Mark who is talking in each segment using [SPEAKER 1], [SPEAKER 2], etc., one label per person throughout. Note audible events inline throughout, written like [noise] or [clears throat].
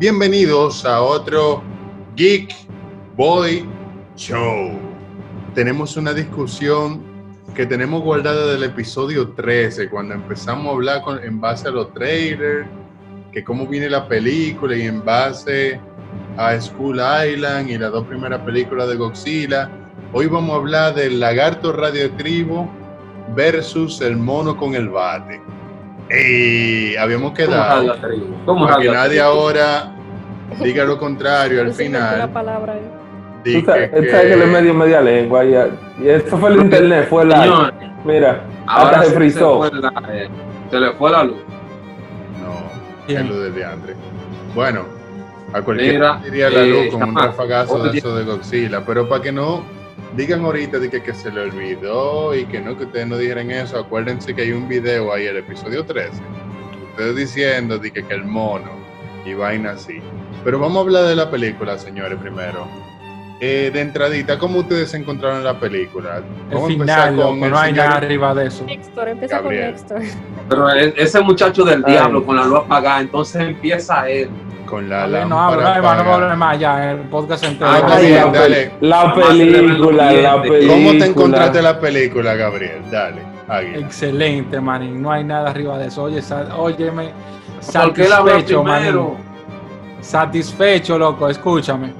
[SPEAKER 1] Bienvenidos a otro Geek Boy Show. Tenemos una discusión que tenemos guardada del episodio 13, cuando empezamos a hablar en base a los trailers, que cómo viene la película y en base a School Island y las dos primeras películas de Godzilla. Hoy vamos a hablar del lagarto radioactivo versus el mono con el bate. Y habíamos quedado
[SPEAKER 2] ¿Cómo
[SPEAKER 1] para que nadie ahora diga lo contrario al
[SPEAKER 3] qué la
[SPEAKER 1] final.
[SPEAKER 3] palabra eh.
[SPEAKER 4] sabes
[SPEAKER 1] que-
[SPEAKER 4] sabes que le medio media lengua y, y esto fue el internet, fue la.
[SPEAKER 2] Señor,
[SPEAKER 4] Mira,
[SPEAKER 2] ahora
[SPEAKER 4] hasta se frizó.
[SPEAKER 2] la- eh, se le fue la luz.
[SPEAKER 1] No, es lo de André. Bueno, a cualquiera diría la luz
[SPEAKER 2] eh,
[SPEAKER 1] como un rafagazo de eso de Godzilla, pero para que no digan ahorita de que, que se le olvidó y que no, que ustedes no dijeran eso, acuérdense que hay un video ahí, el episodio 13, ustedes diciendo de que, que el mono y vaina así. Pero vamos a hablar de la película, señores, primero. Eh, de entradita, ¿cómo ustedes encontraron la película?
[SPEAKER 5] El
[SPEAKER 1] Vamos a empezar
[SPEAKER 5] final, loco,
[SPEAKER 1] el
[SPEAKER 5] no hay
[SPEAKER 1] señor-
[SPEAKER 5] nada arriba de eso.
[SPEAKER 3] Empieza
[SPEAKER 1] Gabriel.
[SPEAKER 3] con Nextor.
[SPEAKER 2] Pero e- ese muchacho del
[SPEAKER 4] Ay.
[SPEAKER 2] diablo con la luz apagada, entonces empieza él.
[SPEAKER 1] Con la
[SPEAKER 5] Hable, no
[SPEAKER 1] lámpara
[SPEAKER 5] hablo, no, hable más ya, el podcast entero.
[SPEAKER 1] Ah,
[SPEAKER 4] Ay,
[SPEAKER 1] está bien,
[SPEAKER 4] la,
[SPEAKER 1] dale.
[SPEAKER 4] la película, la película.
[SPEAKER 1] ¿Cómo te encontraste la película, Gabriel? Dale, Águila.
[SPEAKER 5] Excelente, manín, no hay nada arriba de eso. Oye, sa- óyeme, satisfecho,
[SPEAKER 2] primero.
[SPEAKER 5] manín. Satisfecho, loco, escúchame.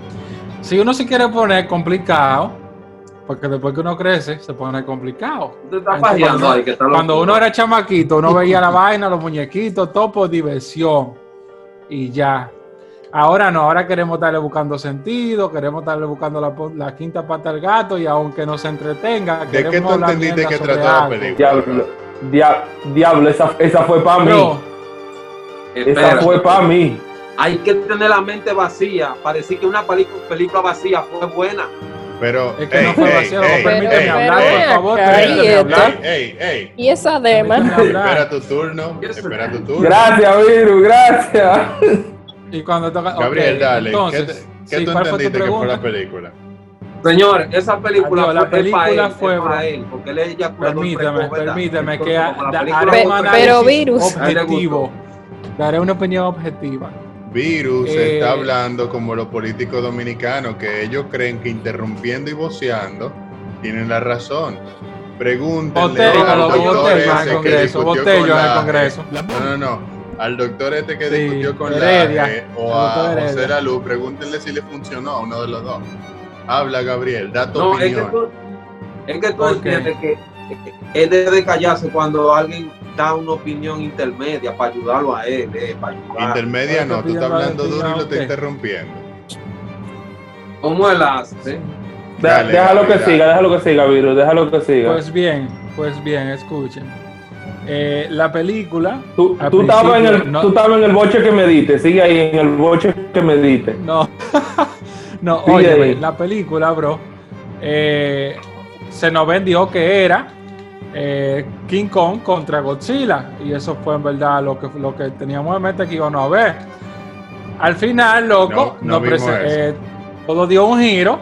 [SPEAKER 5] Si uno se quiere poner complicado, porque después que uno crece, se pone complicado. Entonces, cuando-
[SPEAKER 2] ahí, que está
[SPEAKER 5] Cuando uno era chamaquito, uno veía la vaina, los muñequitos, todo por diversión. Y ya. Ahora no, ahora queremos estarle buscando sentido, queremos estarle buscando la, la quinta pata al gato y aunque nos entretenga,
[SPEAKER 1] ¿De qué
[SPEAKER 5] queremos
[SPEAKER 1] tú entendiste que trató la película?
[SPEAKER 4] Diablo, dia- diablo, esa, esa fue para mí. Esa fue para mí.
[SPEAKER 2] Hay que tener la mente vacía para decir que una película, vacía fue buena.
[SPEAKER 1] Pero,
[SPEAKER 5] es que
[SPEAKER 1] ey,
[SPEAKER 5] no fue
[SPEAKER 1] ey,
[SPEAKER 5] loco,
[SPEAKER 1] ey,
[SPEAKER 5] permíteme
[SPEAKER 1] ey,
[SPEAKER 5] hablar,
[SPEAKER 1] ey,
[SPEAKER 5] por favor, hablar.
[SPEAKER 1] Ey, ey,
[SPEAKER 3] Y esa dema.
[SPEAKER 1] Espera tu turno, espera tu turno.
[SPEAKER 4] Gracias, Viru, gracias.
[SPEAKER 5] Y cuando toca.
[SPEAKER 1] Gabriel, dale,
[SPEAKER 5] Entonces,
[SPEAKER 1] ¿qué, te- qué
[SPEAKER 5] sí,
[SPEAKER 1] tú
[SPEAKER 5] ¿cuál fue tu
[SPEAKER 1] entendiste que fue la
[SPEAKER 5] pregunta?
[SPEAKER 1] película?
[SPEAKER 2] Señor, esa película
[SPEAKER 5] Adiós, la
[SPEAKER 2] fue, pa'
[SPEAKER 5] película
[SPEAKER 2] él,
[SPEAKER 5] fue,
[SPEAKER 2] es pa'
[SPEAKER 5] bro.
[SPEAKER 2] él, porque él eyaculador
[SPEAKER 5] Permíteme, permíteme que
[SPEAKER 2] la
[SPEAKER 5] haré un análisis
[SPEAKER 3] virus.
[SPEAKER 5] objetivo. Daré una opinión objetiva.
[SPEAKER 1] Virus
[SPEAKER 5] Eh,
[SPEAKER 1] está hablando como los políticos dominicanos, que ellos creen que interrumpiendo y voceando tienen la razón. Pregúntenle
[SPEAKER 5] Botello,
[SPEAKER 1] al doctor ese
[SPEAKER 5] el
[SPEAKER 1] que
[SPEAKER 5] Congreso,
[SPEAKER 1] discutió
[SPEAKER 5] botello
[SPEAKER 1] con
[SPEAKER 5] en el
[SPEAKER 1] la-
[SPEAKER 5] Congreso.
[SPEAKER 1] No, no, no. Al doctor este que
[SPEAKER 5] Sí,
[SPEAKER 1] discutió con
[SPEAKER 5] Heredia,
[SPEAKER 1] la E o a
[SPEAKER 5] Heredia.
[SPEAKER 1] José Lalu, pregúntenle si le funcionó a uno de los dos. Habla, Gabriel, da tu
[SPEAKER 2] No, es que
[SPEAKER 1] opinión.
[SPEAKER 2] tú, es que tú entiendes que él debe callarse cuando alguien da una opinión intermedia para ayudarlo a él, eh, para ayudar.
[SPEAKER 1] Intermedia no, tú estás hablando duro y lo
[SPEAKER 5] opinión,
[SPEAKER 1] estás interrumpiendo.
[SPEAKER 2] ¿Cómo él hace?
[SPEAKER 4] De-
[SPEAKER 1] Dale,
[SPEAKER 4] déjalo que
[SPEAKER 1] Gabriel,
[SPEAKER 4] siga, déjalo que siga, Viru, déjalo que siga.
[SPEAKER 5] Pues bien, pues bien, escuchen. Eh, la película.
[SPEAKER 4] tú, tú estabas en el,
[SPEAKER 5] no-
[SPEAKER 4] tú estabas en el boche que me diste, sigue ahí en el boche que me diste.
[SPEAKER 5] No, [laughs] no,
[SPEAKER 4] Sigue
[SPEAKER 5] oye, la película, bro, eh, se nos vendió que era eh, King Kong contra Godzilla. Y eso fue en verdad lo que, lo que teníamos en mente que íbamos a ver. Al final, loco,
[SPEAKER 1] No, no
[SPEAKER 5] eh, todo dio un giro.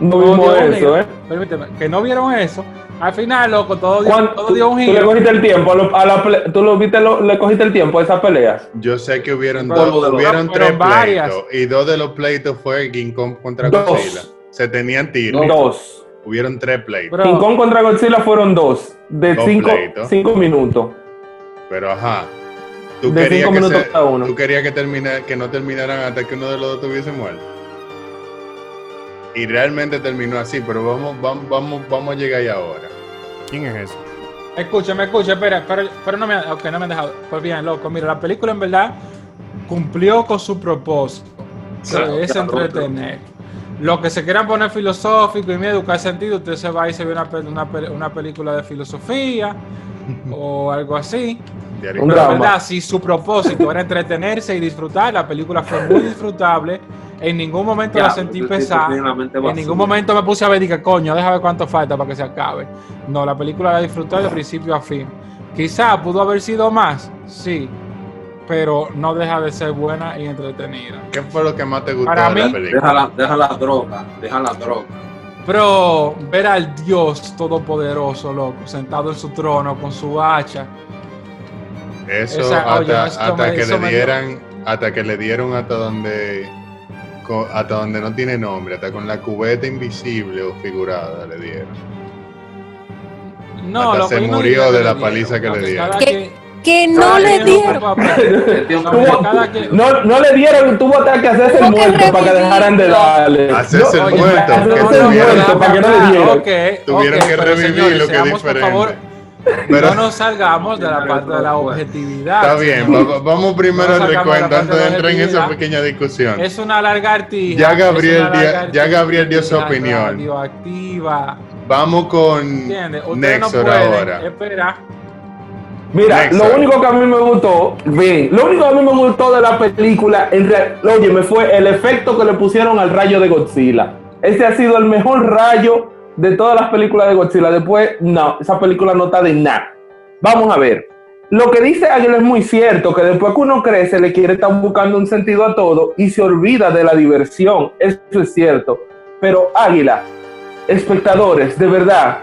[SPEAKER 4] No vimos eso,
[SPEAKER 5] giro.
[SPEAKER 4] ¿eh?
[SPEAKER 5] Permíteme, que no vieron eso. Al final, loco, todo dio,
[SPEAKER 4] ¿Cuán-
[SPEAKER 5] todo
[SPEAKER 4] tú,
[SPEAKER 5] dio un
[SPEAKER 4] tú le
[SPEAKER 5] giro.
[SPEAKER 4] cogiste el tiempo, a lo- a la ple- tú lo viste, lo- le cogiste el tiempo a esa pelea.
[SPEAKER 1] Yo sé que hubieron,
[SPEAKER 5] Pero-
[SPEAKER 1] dos, hubieron tres
[SPEAKER 5] varias.
[SPEAKER 1] pleitos y dos de los pleitos fue King Kong contra
[SPEAKER 4] Dos.
[SPEAKER 1] Godzilla. Se tenían tiros.
[SPEAKER 4] Dos.
[SPEAKER 1] Hubieron tres pleitos.
[SPEAKER 5] Bro,
[SPEAKER 4] King Kong contra Godzilla fueron dos, de
[SPEAKER 1] Dos
[SPEAKER 4] cinco, cinco minutos.
[SPEAKER 1] Pero ajá. Tú
[SPEAKER 4] De
[SPEAKER 1] querías,
[SPEAKER 4] cinco
[SPEAKER 1] que,
[SPEAKER 4] minutos
[SPEAKER 1] se-
[SPEAKER 4] cada uno.
[SPEAKER 1] tú querías que, termina- que no terminaran hasta que uno de los dos tuviese muerto. Y realmente terminó así, pero vamos, vamos, vamos, vamos a llegar ahí ahora.
[SPEAKER 6] ¿Quién es ese?
[SPEAKER 5] Escucha, escucha, espera, pero, pero no me, ok, no me han dejado. Pues bien, loco, mira, la película en verdad cumplió con su propósito, que
[SPEAKER 2] Claro,
[SPEAKER 5] es
[SPEAKER 2] claro,
[SPEAKER 5] entretener. Lo que se quieran poner filosófico y miedo, educar sentido, usted se va y se ve una, una, una película de filosofía [laughs] o algo así.
[SPEAKER 1] De
[SPEAKER 5] Pero verdad, si su propósito era entretenerse y disfrutar, la película fue muy disfrutable. En ningún momento la sentí pesada.
[SPEAKER 2] la
[SPEAKER 5] En ningún momento me puse a ver y que coño, déjame ver cuánto falta para que se acabe. No, la película la disfruté de principio a fin. Quizá pudo haber sido más, sí, pero no deja de ser buena y entretenida.
[SPEAKER 1] ¿Qué fue lo que más te gustó
[SPEAKER 5] Para
[SPEAKER 1] de la
[SPEAKER 5] mí,
[SPEAKER 1] película?
[SPEAKER 2] Deja la, deja la droga, deja la droga.
[SPEAKER 5] Pero ver al Dios todopoderoso, loco, sentado en su trono con su hacha,
[SPEAKER 1] Eso
[SPEAKER 5] Esa-
[SPEAKER 1] hasta, hasta que
[SPEAKER 5] eso
[SPEAKER 1] le dieran, hasta que le dieron hasta donde hasta donde no tiene nombre, hasta con la cubeta invisible o figurada le dieron.
[SPEAKER 5] No,
[SPEAKER 1] Hasta
[SPEAKER 5] lo
[SPEAKER 1] se
[SPEAKER 5] que yo no
[SPEAKER 1] murió de la paliza que le dieron.
[SPEAKER 3] Que- no le dieron.
[SPEAKER 5] No,
[SPEAKER 4] No, le dieron, tuvo hasta que hacerse el muerto para que dejaran de darle.
[SPEAKER 1] Hacerse el muerto,
[SPEAKER 4] hacerse
[SPEAKER 1] que
[SPEAKER 4] el
[SPEAKER 1] tuvieron-
[SPEAKER 4] muerto para que no le dieran.
[SPEAKER 5] Ok,
[SPEAKER 1] Tuvieron que revivir lo que es diferente. Pero
[SPEAKER 5] no nos salgamos de la parte de la objetividad.
[SPEAKER 1] está bien, vamos primero
[SPEAKER 5] No
[SPEAKER 1] al recuento antes
[SPEAKER 5] de
[SPEAKER 1] de entrar en esa pequeña discusión.
[SPEAKER 5] Es una lagartija.
[SPEAKER 1] Ya Gabriel ya Gabriel dio su opinión.
[SPEAKER 5] Radioactiva.
[SPEAKER 1] Vamos con Nexor ahora.
[SPEAKER 5] esperar.
[SPEAKER 4] Mira, lo único que a mí me gustó, bien, lo único que a mí me gustó de la película, en real, oye, me fue el efecto que le pusieron al rayo de Godzilla. Ese ha sido el mejor rayo de todas las películas de Godzilla. Después, no, esa película no está de nada. Vamos a ver. Lo que dice Águila es muy cierto, que después que uno crece le quiere estar buscando un sentido a todo y se olvida de la diversión. Eso es cierto. Pero Águila, espectadores, de verdad,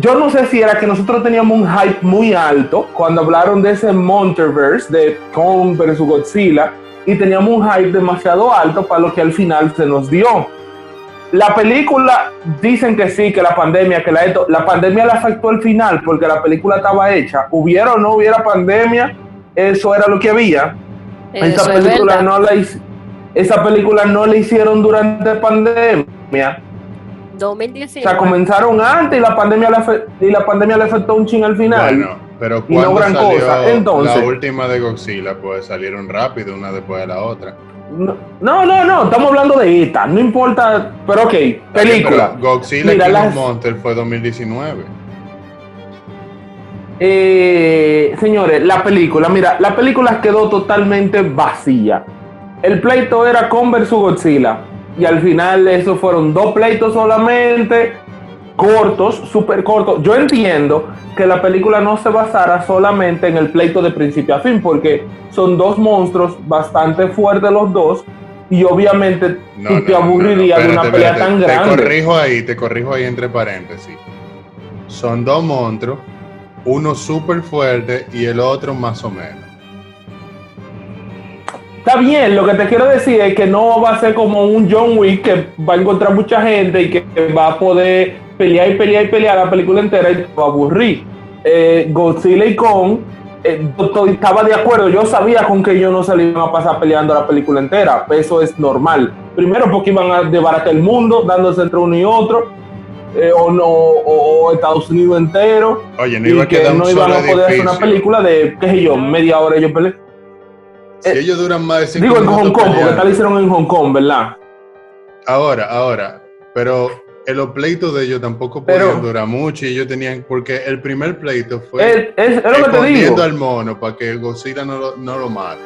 [SPEAKER 4] yo no sé si era que nosotros teníamos un hype muy alto cuando hablaron de ese Monsterverse de Kong vs Godzilla y teníamos un hype demasiado alto para lo que al final se nos dio. La película dicen que sí, que la pandemia, que la esto, la pandemia la afectó al final porque la película estaba hecha. Hubiera o no hubiera pandemia, eso era lo que había. Esa
[SPEAKER 3] Eso es
[SPEAKER 4] película no la esa película no la hicieron durante pandemia. O
[SPEAKER 3] 2019.
[SPEAKER 4] sea, comenzaron antes y la pandemia le, y la pandemia le afectó un chin al final.
[SPEAKER 1] Bueno, pero
[SPEAKER 4] Y no
[SPEAKER 1] cuando
[SPEAKER 4] gran
[SPEAKER 1] salió
[SPEAKER 4] cosa. Entonces-
[SPEAKER 1] la última de Godzilla, pues salieron rápido una después de la otra.
[SPEAKER 4] No, no, no, estamos hablando de esta, no importa, pero ok, película.
[SPEAKER 1] Pero Godzilla
[SPEAKER 4] Mira, las-
[SPEAKER 1] Monster fue 2019.
[SPEAKER 4] Eh, señores, la película, mira, la película quedó totalmente vacía. El pleito era con versus Godzilla. Y al final eso fueron dos pleitos solamente, cortos, súper cortos. Yo entiendo que la película no se basara solamente en el pleito de principio a fin, porque son dos monstruos bastante fuertes los dos. Y obviamente
[SPEAKER 1] No,
[SPEAKER 4] tú
[SPEAKER 1] no,
[SPEAKER 4] te aburrirías
[SPEAKER 1] no,
[SPEAKER 4] de una pelea
[SPEAKER 1] espérate.
[SPEAKER 4] tan
[SPEAKER 1] Te
[SPEAKER 4] grande.
[SPEAKER 1] corrijo ahí, te corrijo ahí entre paréntesis. Son dos monstruos, uno súper fuerte y el otro más o menos.
[SPEAKER 4] Está bien, lo que te quiero decir es que no va a ser como un John Wick que va a encontrar mucha gente y que va a poder pelear y pelear y pelear la película entera y te va a aburrir. Eh, Godzilla y Kong, eh, yo estaba de acuerdo, yo sabía con que ellos no se le iban a pasar peleando la película entera, eso es normal. Primero porque iban a desbaratar el mundo, dándose entre uno y otro, eh, o, no, o, o Estados Unidos entero,
[SPEAKER 1] Oye, no
[SPEAKER 4] y
[SPEAKER 1] iba a
[SPEAKER 4] que no iban a poder hacer una película de, qué sé yo, media hora ellos pelean.
[SPEAKER 1] Si ellos duran más de cinco
[SPEAKER 4] Digo en Hong Kong, porque tal hicieron en Hong Kong, ¿verdad?
[SPEAKER 1] Ahora, ahora, pero en los pleitos de ellos tampoco
[SPEAKER 4] Pero-
[SPEAKER 1] podían durar mucho y ellos tenían, porque el primer pleito fue
[SPEAKER 4] Es, es- es lo que te digo.
[SPEAKER 1] escondiendo al mono para que Godzilla no lo, no lo mate,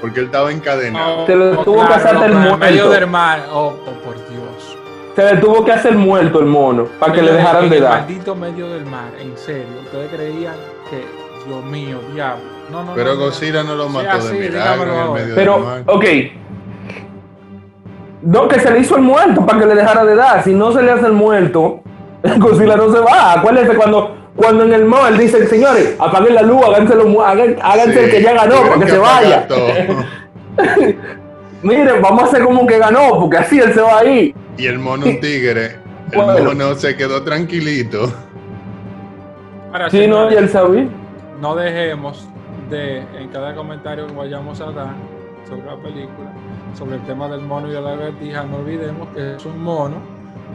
[SPEAKER 1] porque él estaba encadenado.
[SPEAKER 4] Se le tuvo que hacer el
[SPEAKER 5] en
[SPEAKER 4] muerto.
[SPEAKER 5] medio del mar. Oh, oh, por Dios.
[SPEAKER 4] Se le tuvo que hacer muerto el mono para que le dejaran de
[SPEAKER 5] el
[SPEAKER 4] dar.
[SPEAKER 5] maldito medio del mar, en serio. Ustedes creían que, Dios mío, diablo. No, no,
[SPEAKER 1] Pero
[SPEAKER 5] no, no.
[SPEAKER 1] Godzilla no lo
[SPEAKER 5] Sí,
[SPEAKER 1] mató
[SPEAKER 5] así,
[SPEAKER 1] de milagro en el medio del
[SPEAKER 4] Pero,
[SPEAKER 1] mar.
[SPEAKER 4] ok. No, que se le hizo el muerto para que le dejara de dar. Si no se le hace el muerto, [laughs] Godzilla no se va. Acuérdense cuando, cuando en el mall dicen, señores, apaguen la luz, háganse, lo mu- hagan- háganse el que ya ganó para que, se vaya. [laughs] Miren, vamos a hacer como que ganó, porque así él se va ahí.
[SPEAKER 1] Y el mono un tigre, el
[SPEAKER 4] Bueno.
[SPEAKER 1] mono se quedó tranquilito.
[SPEAKER 5] Ahora,
[SPEAKER 4] Sí, no, y él sabía.
[SPEAKER 5] no dejemos de, en cada comentario que vayamos a dar sobre la película, sobre el tema del mono y de la lagartija, no olvidemos que es un mono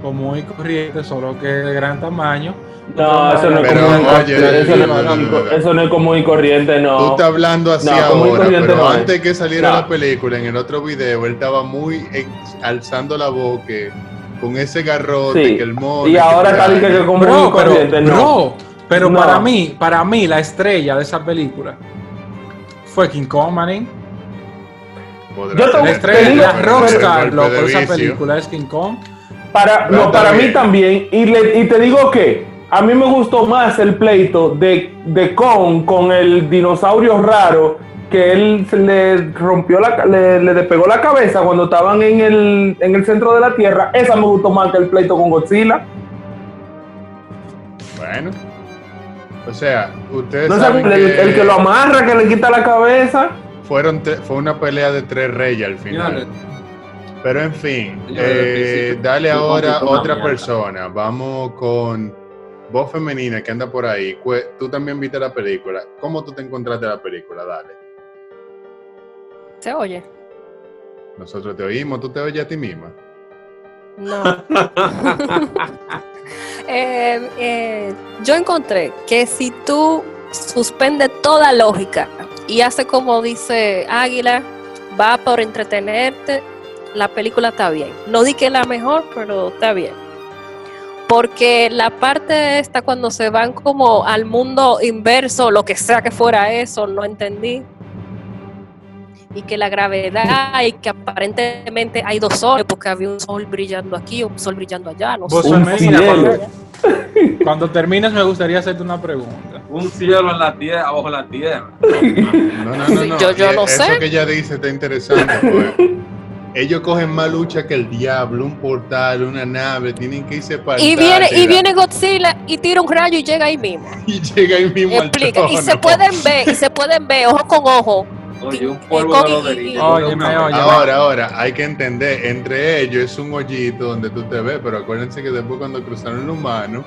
[SPEAKER 5] común y corriente, solo que de gran tamaño.
[SPEAKER 4] No, eso no es común y
[SPEAKER 1] oye,
[SPEAKER 4] corriente. Eso no
[SPEAKER 1] no, no,
[SPEAKER 4] eso no es común y corriente, no.
[SPEAKER 1] Tú estás hablando así ahora, pero antes que saliera
[SPEAKER 4] No.
[SPEAKER 1] la película, en el otro video, él estaba muy alzando la boca con ese garrote
[SPEAKER 4] Sí.
[SPEAKER 1] que el mono.
[SPEAKER 4] Y
[SPEAKER 1] que
[SPEAKER 4] ahora está diciendo que común y corriente,
[SPEAKER 5] pero,
[SPEAKER 4] no.
[SPEAKER 5] bro, pero
[SPEAKER 4] No.
[SPEAKER 5] para mí, para mí, la estrella de esa película fue King Kong, manín.
[SPEAKER 4] Yo te-
[SPEAKER 5] La
[SPEAKER 4] te
[SPEAKER 5] estrella,
[SPEAKER 4] digo-
[SPEAKER 5] la
[SPEAKER 4] pero-
[SPEAKER 5] rockstar, loco, esa
[SPEAKER 1] vicio.
[SPEAKER 5] película es King Kong.
[SPEAKER 4] Para, no, para
[SPEAKER 1] también.
[SPEAKER 4] mí también, y, le- y te digo que a mí me gustó más el pleito de, de Kong con el dinosaurio raro que él se le rompió la le, le despegó la cabeza cuando estaban en el, en el centro de la tierra. Esa me gustó más que el pleito con Godzilla.
[SPEAKER 1] Bueno, O sea, ustedes
[SPEAKER 4] No sé,
[SPEAKER 1] saben
[SPEAKER 4] el,
[SPEAKER 1] que,
[SPEAKER 4] el que lo amarra, que le quita la cabeza.
[SPEAKER 1] Fueron fue una pelea de tres reyes al final. Pero en fin, eh, dale ahora otra persona. Vamos con voz femenina que anda por ahí. Tú también viste la película. ¿Cómo tú te encontraste la película? Dale.
[SPEAKER 3] ¿Se oye?
[SPEAKER 1] Nosotros te oímos, tú te oyes a ti misma.
[SPEAKER 3] No. [laughs] Eh, eh, yo encontré que si tú suspendes toda lógica y hace como dice Águila, va por entretenerte, la película está bien. No di que la mejor, pero está bien. Porque la parte esta cuando se van como al mundo inverso, lo que sea que fuera eso, no entendí. Y que la gravedad y que aparentemente hay dos soles porque había un sol brillando aquí, un sol brillando allá, no
[SPEAKER 5] Vos
[SPEAKER 3] sé.
[SPEAKER 4] Un
[SPEAKER 5] femenina,
[SPEAKER 4] cielo.
[SPEAKER 5] cuando, [laughs] cuando termines me gustaría hacerte una pregunta.
[SPEAKER 2] un cielo en la tierra, abajo la tierra.
[SPEAKER 1] No, no, [laughs] no, no.
[SPEAKER 3] yo- no
[SPEAKER 1] Eso
[SPEAKER 3] sé.
[SPEAKER 1] que ella dice está interesante. pues. Ellos cogen más lucha que el diablo, un portal, una nave, tienen que irse para
[SPEAKER 3] Y viene, y viene Godzilla y tira un rayo y llega ahí mismo. [laughs]
[SPEAKER 1] y llega ahí mismo al
[SPEAKER 3] Explica. Y se pueden ver, y se pueden ver ojo con ojo.
[SPEAKER 2] Oye, un polvo de
[SPEAKER 5] óyeme.
[SPEAKER 1] Ahora, ahora, hay que entender, entre ellos es un hoyito donde tú te ves, pero acuérdense que después cuando cruzaron el humano,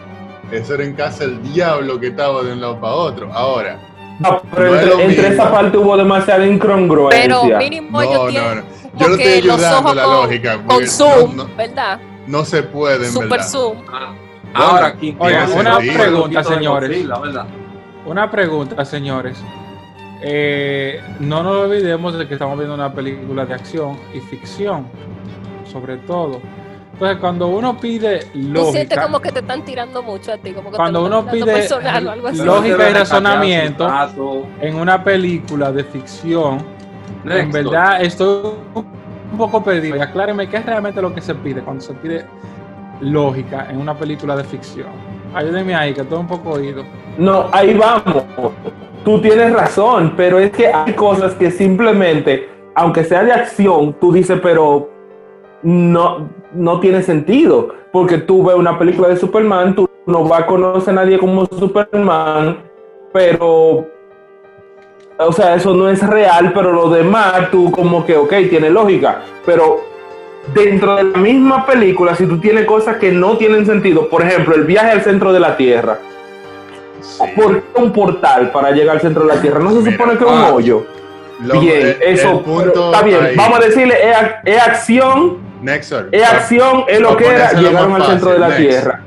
[SPEAKER 1] eso era en casa el diablo que estaba de un lado para otro. Ahora,
[SPEAKER 4] No, pero
[SPEAKER 1] No es
[SPEAKER 4] entre, esa parte hubo demasiada incongruencia.
[SPEAKER 3] Pero mínimo
[SPEAKER 1] no, no,
[SPEAKER 3] tienen
[SPEAKER 1] no.
[SPEAKER 3] como
[SPEAKER 1] Yo no
[SPEAKER 3] que
[SPEAKER 1] estoy
[SPEAKER 3] los
[SPEAKER 1] ayudando
[SPEAKER 3] ojos
[SPEAKER 1] la
[SPEAKER 3] con,
[SPEAKER 1] lógica.
[SPEAKER 3] con zoom,
[SPEAKER 1] no, no,
[SPEAKER 3] ¿verdad?
[SPEAKER 1] no se puede, en
[SPEAKER 3] Super
[SPEAKER 1] verdad.
[SPEAKER 3] zoom.
[SPEAKER 2] Ah, Ahora, Kong
[SPEAKER 5] Oigan,
[SPEAKER 1] una
[SPEAKER 5] pregunta, señores. Una pregunta, señores. Eh, no nos olvidemos de que estamos viendo una película de acción y ficción, sobre todo. Entonces, cuando uno pide
[SPEAKER 3] Tú sientes
[SPEAKER 5] lógica,
[SPEAKER 3] como que te están tirando mucho a ti, como que
[SPEAKER 5] Cuando uno pide
[SPEAKER 3] personal o algo así.
[SPEAKER 5] lógica y razonamiento. en una película de ficción, en verdad estoy un poco perdido. Y acláreme qué es realmente lo que se pide cuando se pide lógica en una película de ficción. Ayúdenme ahí, que estoy un poco oído.
[SPEAKER 4] No, ahí vamos. Tú tienes razón, pero es que hay cosas que simplemente, aunque sea de acción, tú dices, pero no, no tiene sentido. Porque tú ves una película de Superman, tú no vas a conocer a nadie como Superman, pero, o sea, eso no es real, pero lo demás, tú como que, ok, tiene lógica. Pero dentro de la misma película, si tú tienes cosas que no tienen sentido, por ejemplo, el viaje al centro de la Tierra.
[SPEAKER 1] Sí.
[SPEAKER 4] ¿Por qué un portal para llegar al centro de la Tierra? ¿No se
[SPEAKER 1] Mira,
[SPEAKER 4] supone que es un
[SPEAKER 2] ah,
[SPEAKER 4] hoyo?
[SPEAKER 1] Lo-
[SPEAKER 4] bien,
[SPEAKER 1] el- el
[SPEAKER 4] eso
[SPEAKER 1] punto
[SPEAKER 4] está bien.
[SPEAKER 1] ahí.
[SPEAKER 4] Vamos a decirle, es, es acción,
[SPEAKER 1] Nexor.
[SPEAKER 4] es acción, es lo que era, llegaron al centro de la
[SPEAKER 1] next.
[SPEAKER 4] Tierra.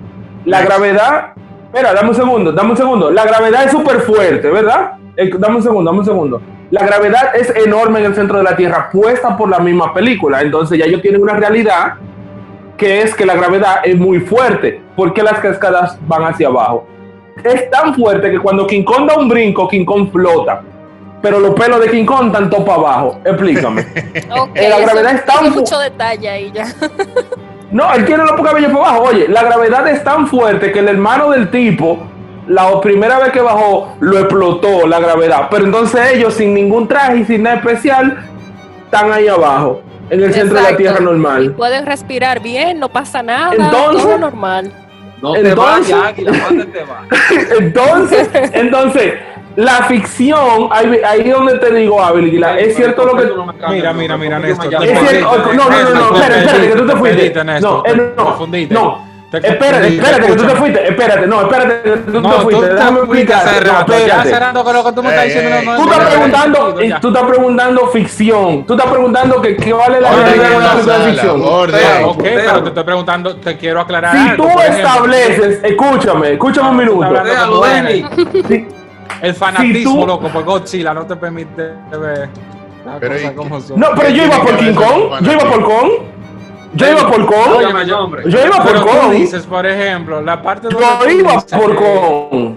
[SPEAKER 4] La
[SPEAKER 1] Next.
[SPEAKER 4] gravedad, espera, dame un segundo, dame un segundo. La gravedad es súper fuerte, ¿verdad? Eh, dame un segundo, dame un segundo. La gravedad es enorme en el centro de la Tierra, puesta por la misma película. Entonces ya ellos tienen una realidad que es que la gravedad es muy fuerte. ¿Por qué las cascadas van hacia abajo? Es tan fuerte que cuando King Kong da un brinco, King Kong flota. Pero los pelos de King Kong están para abajo. Explícame. [laughs] Eh, la
[SPEAKER 3] eso
[SPEAKER 4] gravedad es tan
[SPEAKER 3] mucho detalle ahí ya. [laughs]
[SPEAKER 4] No, él tiene los cabellos para abajo. Oye, la gravedad es tan fuerte que el hermano del tipo, la primera vez que bajó, lo explotó la gravedad. Pero entonces ellos, sin ningún traje y sin nada especial, están ahí abajo, en el centro de la. Tierra
[SPEAKER 3] Y
[SPEAKER 4] normal.
[SPEAKER 3] pueden respirar bien, no pasa nada,
[SPEAKER 4] Entonces-
[SPEAKER 3] todo normal.
[SPEAKER 2] No te
[SPEAKER 4] Entonces-
[SPEAKER 2] vayas, Águila, ¿dónde te vas? [laughs]
[SPEAKER 4] Entonces, entonces, la ficción, ahí, ahí es donde te digo, Ávila, es cierto lo que...
[SPEAKER 5] Mira, mira, mira, Néstor.
[SPEAKER 4] Es cierto, no, no, no, no, espérate, espérate, que tú te fuiste. No, eh, no, no.
[SPEAKER 5] Te
[SPEAKER 4] Espérate, espérate, que tú te fuiste. Espérate, no, espérate, que tú te
[SPEAKER 5] No, tú
[SPEAKER 4] fuiste.
[SPEAKER 5] te
[SPEAKER 4] Déjame explicar. No, espérate.
[SPEAKER 5] cerrando con lo que tú me estás
[SPEAKER 1] Ey,
[SPEAKER 5] diciendo.
[SPEAKER 1] ey.
[SPEAKER 5] no, no,
[SPEAKER 4] Tú estás preguntando, tú estás preguntando ficción. Tú estás preguntando que qué vale la realidad de una
[SPEAKER 1] la
[SPEAKER 4] película de ficción.
[SPEAKER 5] Ok, pero te estoy preguntando, te quiero aclarar
[SPEAKER 4] Si
[SPEAKER 5] algo.
[SPEAKER 4] tú estableces, escúchame, escúchame un
[SPEAKER 5] tú
[SPEAKER 4] minuto.
[SPEAKER 5] El fanatismo,
[SPEAKER 4] tú-
[SPEAKER 5] loco, por Godzilla no te permite ver las
[SPEAKER 1] Pero
[SPEAKER 5] cosas
[SPEAKER 1] ¿y
[SPEAKER 5] como son.
[SPEAKER 4] No, pero yo iba por King Kong. Yo iba por Kong. Yo iba por.
[SPEAKER 2] Óyeme, yo,
[SPEAKER 4] iba por Kong.
[SPEAKER 5] dices, por ejemplo, la parte
[SPEAKER 4] Yo
[SPEAKER 5] tú
[SPEAKER 4] iba por Kong.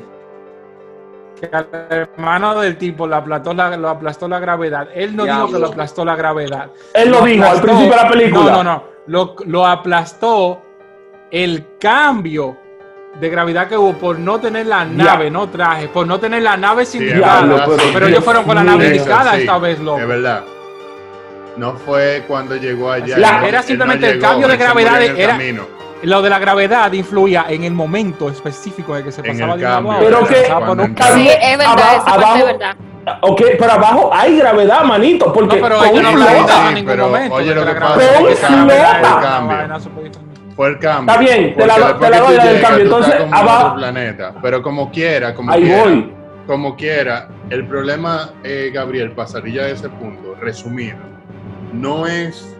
[SPEAKER 5] que al hermano del tipo lo aplastó la, lo aplastó la gravedad. Él no dijo que lo aplastó la gravedad.
[SPEAKER 4] Él lo dijo al
[SPEAKER 5] aplastó-
[SPEAKER 4] principio de la película.
[SPEAKER 5] No, no, no. Lo, lo aplastó el cambio de gravedad que hubo por no tener la nave, no traje, por no tener la nave sin.
[SPEAKER 4] Diablo, pero-
[SPEAKER 5] pero ellos fueron con la nave indicada
[SPEAKER 1] Sí,
[SPEAKER 5] esta vez, loco.
[SPEAKER 1] Es verdad. No fue cuando llegó allá.
[SPEAKER 4] La-
[SPEAKER 1] no-
[SPEAKER 5] era
[SPEAKER 1] él no
[SPEAKER 5] simplemente el
[SPEAKER 1] llegó,
[SPEAKER 5] cambio de gravedad,
[SPEAKER 1] en el
[SPEAKER 5] era- lo de la gravedad influía en el momento específico de que se
[SPEAKER 1] En
[SPEAKER 5] pasaba
[SPEAKER 1] el
[SPEAKER 5] de un lado a.
[SPEAKER 4] Pero que-
[SPEAKER 3] Sí, es verdad,
[SPEAKER 4] aba-
[SPEAKER 3] esa parte
[SPEAKER 4] abajo-
[SPEAKER 3] es verdad.
[SPEAKER 4] Ok, pero abajo hay gravedad, manito, porque
[SPEAKER 5] No, pero
[SPEAKER 4] con
[SPEAKER 5] no
[SPEAKER 4] flota-
[SPEAKER 5] en
[SPEAKER 1] Sí, pero,
[SPEAKER 5] momento.
[SPEAKER 1] oye, lo que
[SPEAKER 4] pasa es que flota.
[SPEAKER 1] El
[SPEAKER 5] diferente.
[SPEAKER 1] Fue el cambio.
[SPEAKER 4] Está bien, te la te la doy del cambio. Entonces,
[SPEAKER 1] como en
[SPEAKER 4] abajo-
[SPEAKER 1] planeta. Pero como quiera, como
[SPEAKER 4] Ahí
[SPEAKER 1] quiera.
[SPEAKER 4] voy.
[SPEAKER 1] Como quiera, el problema, eh, Gabriel, pasaría de ese punto, resumido, no es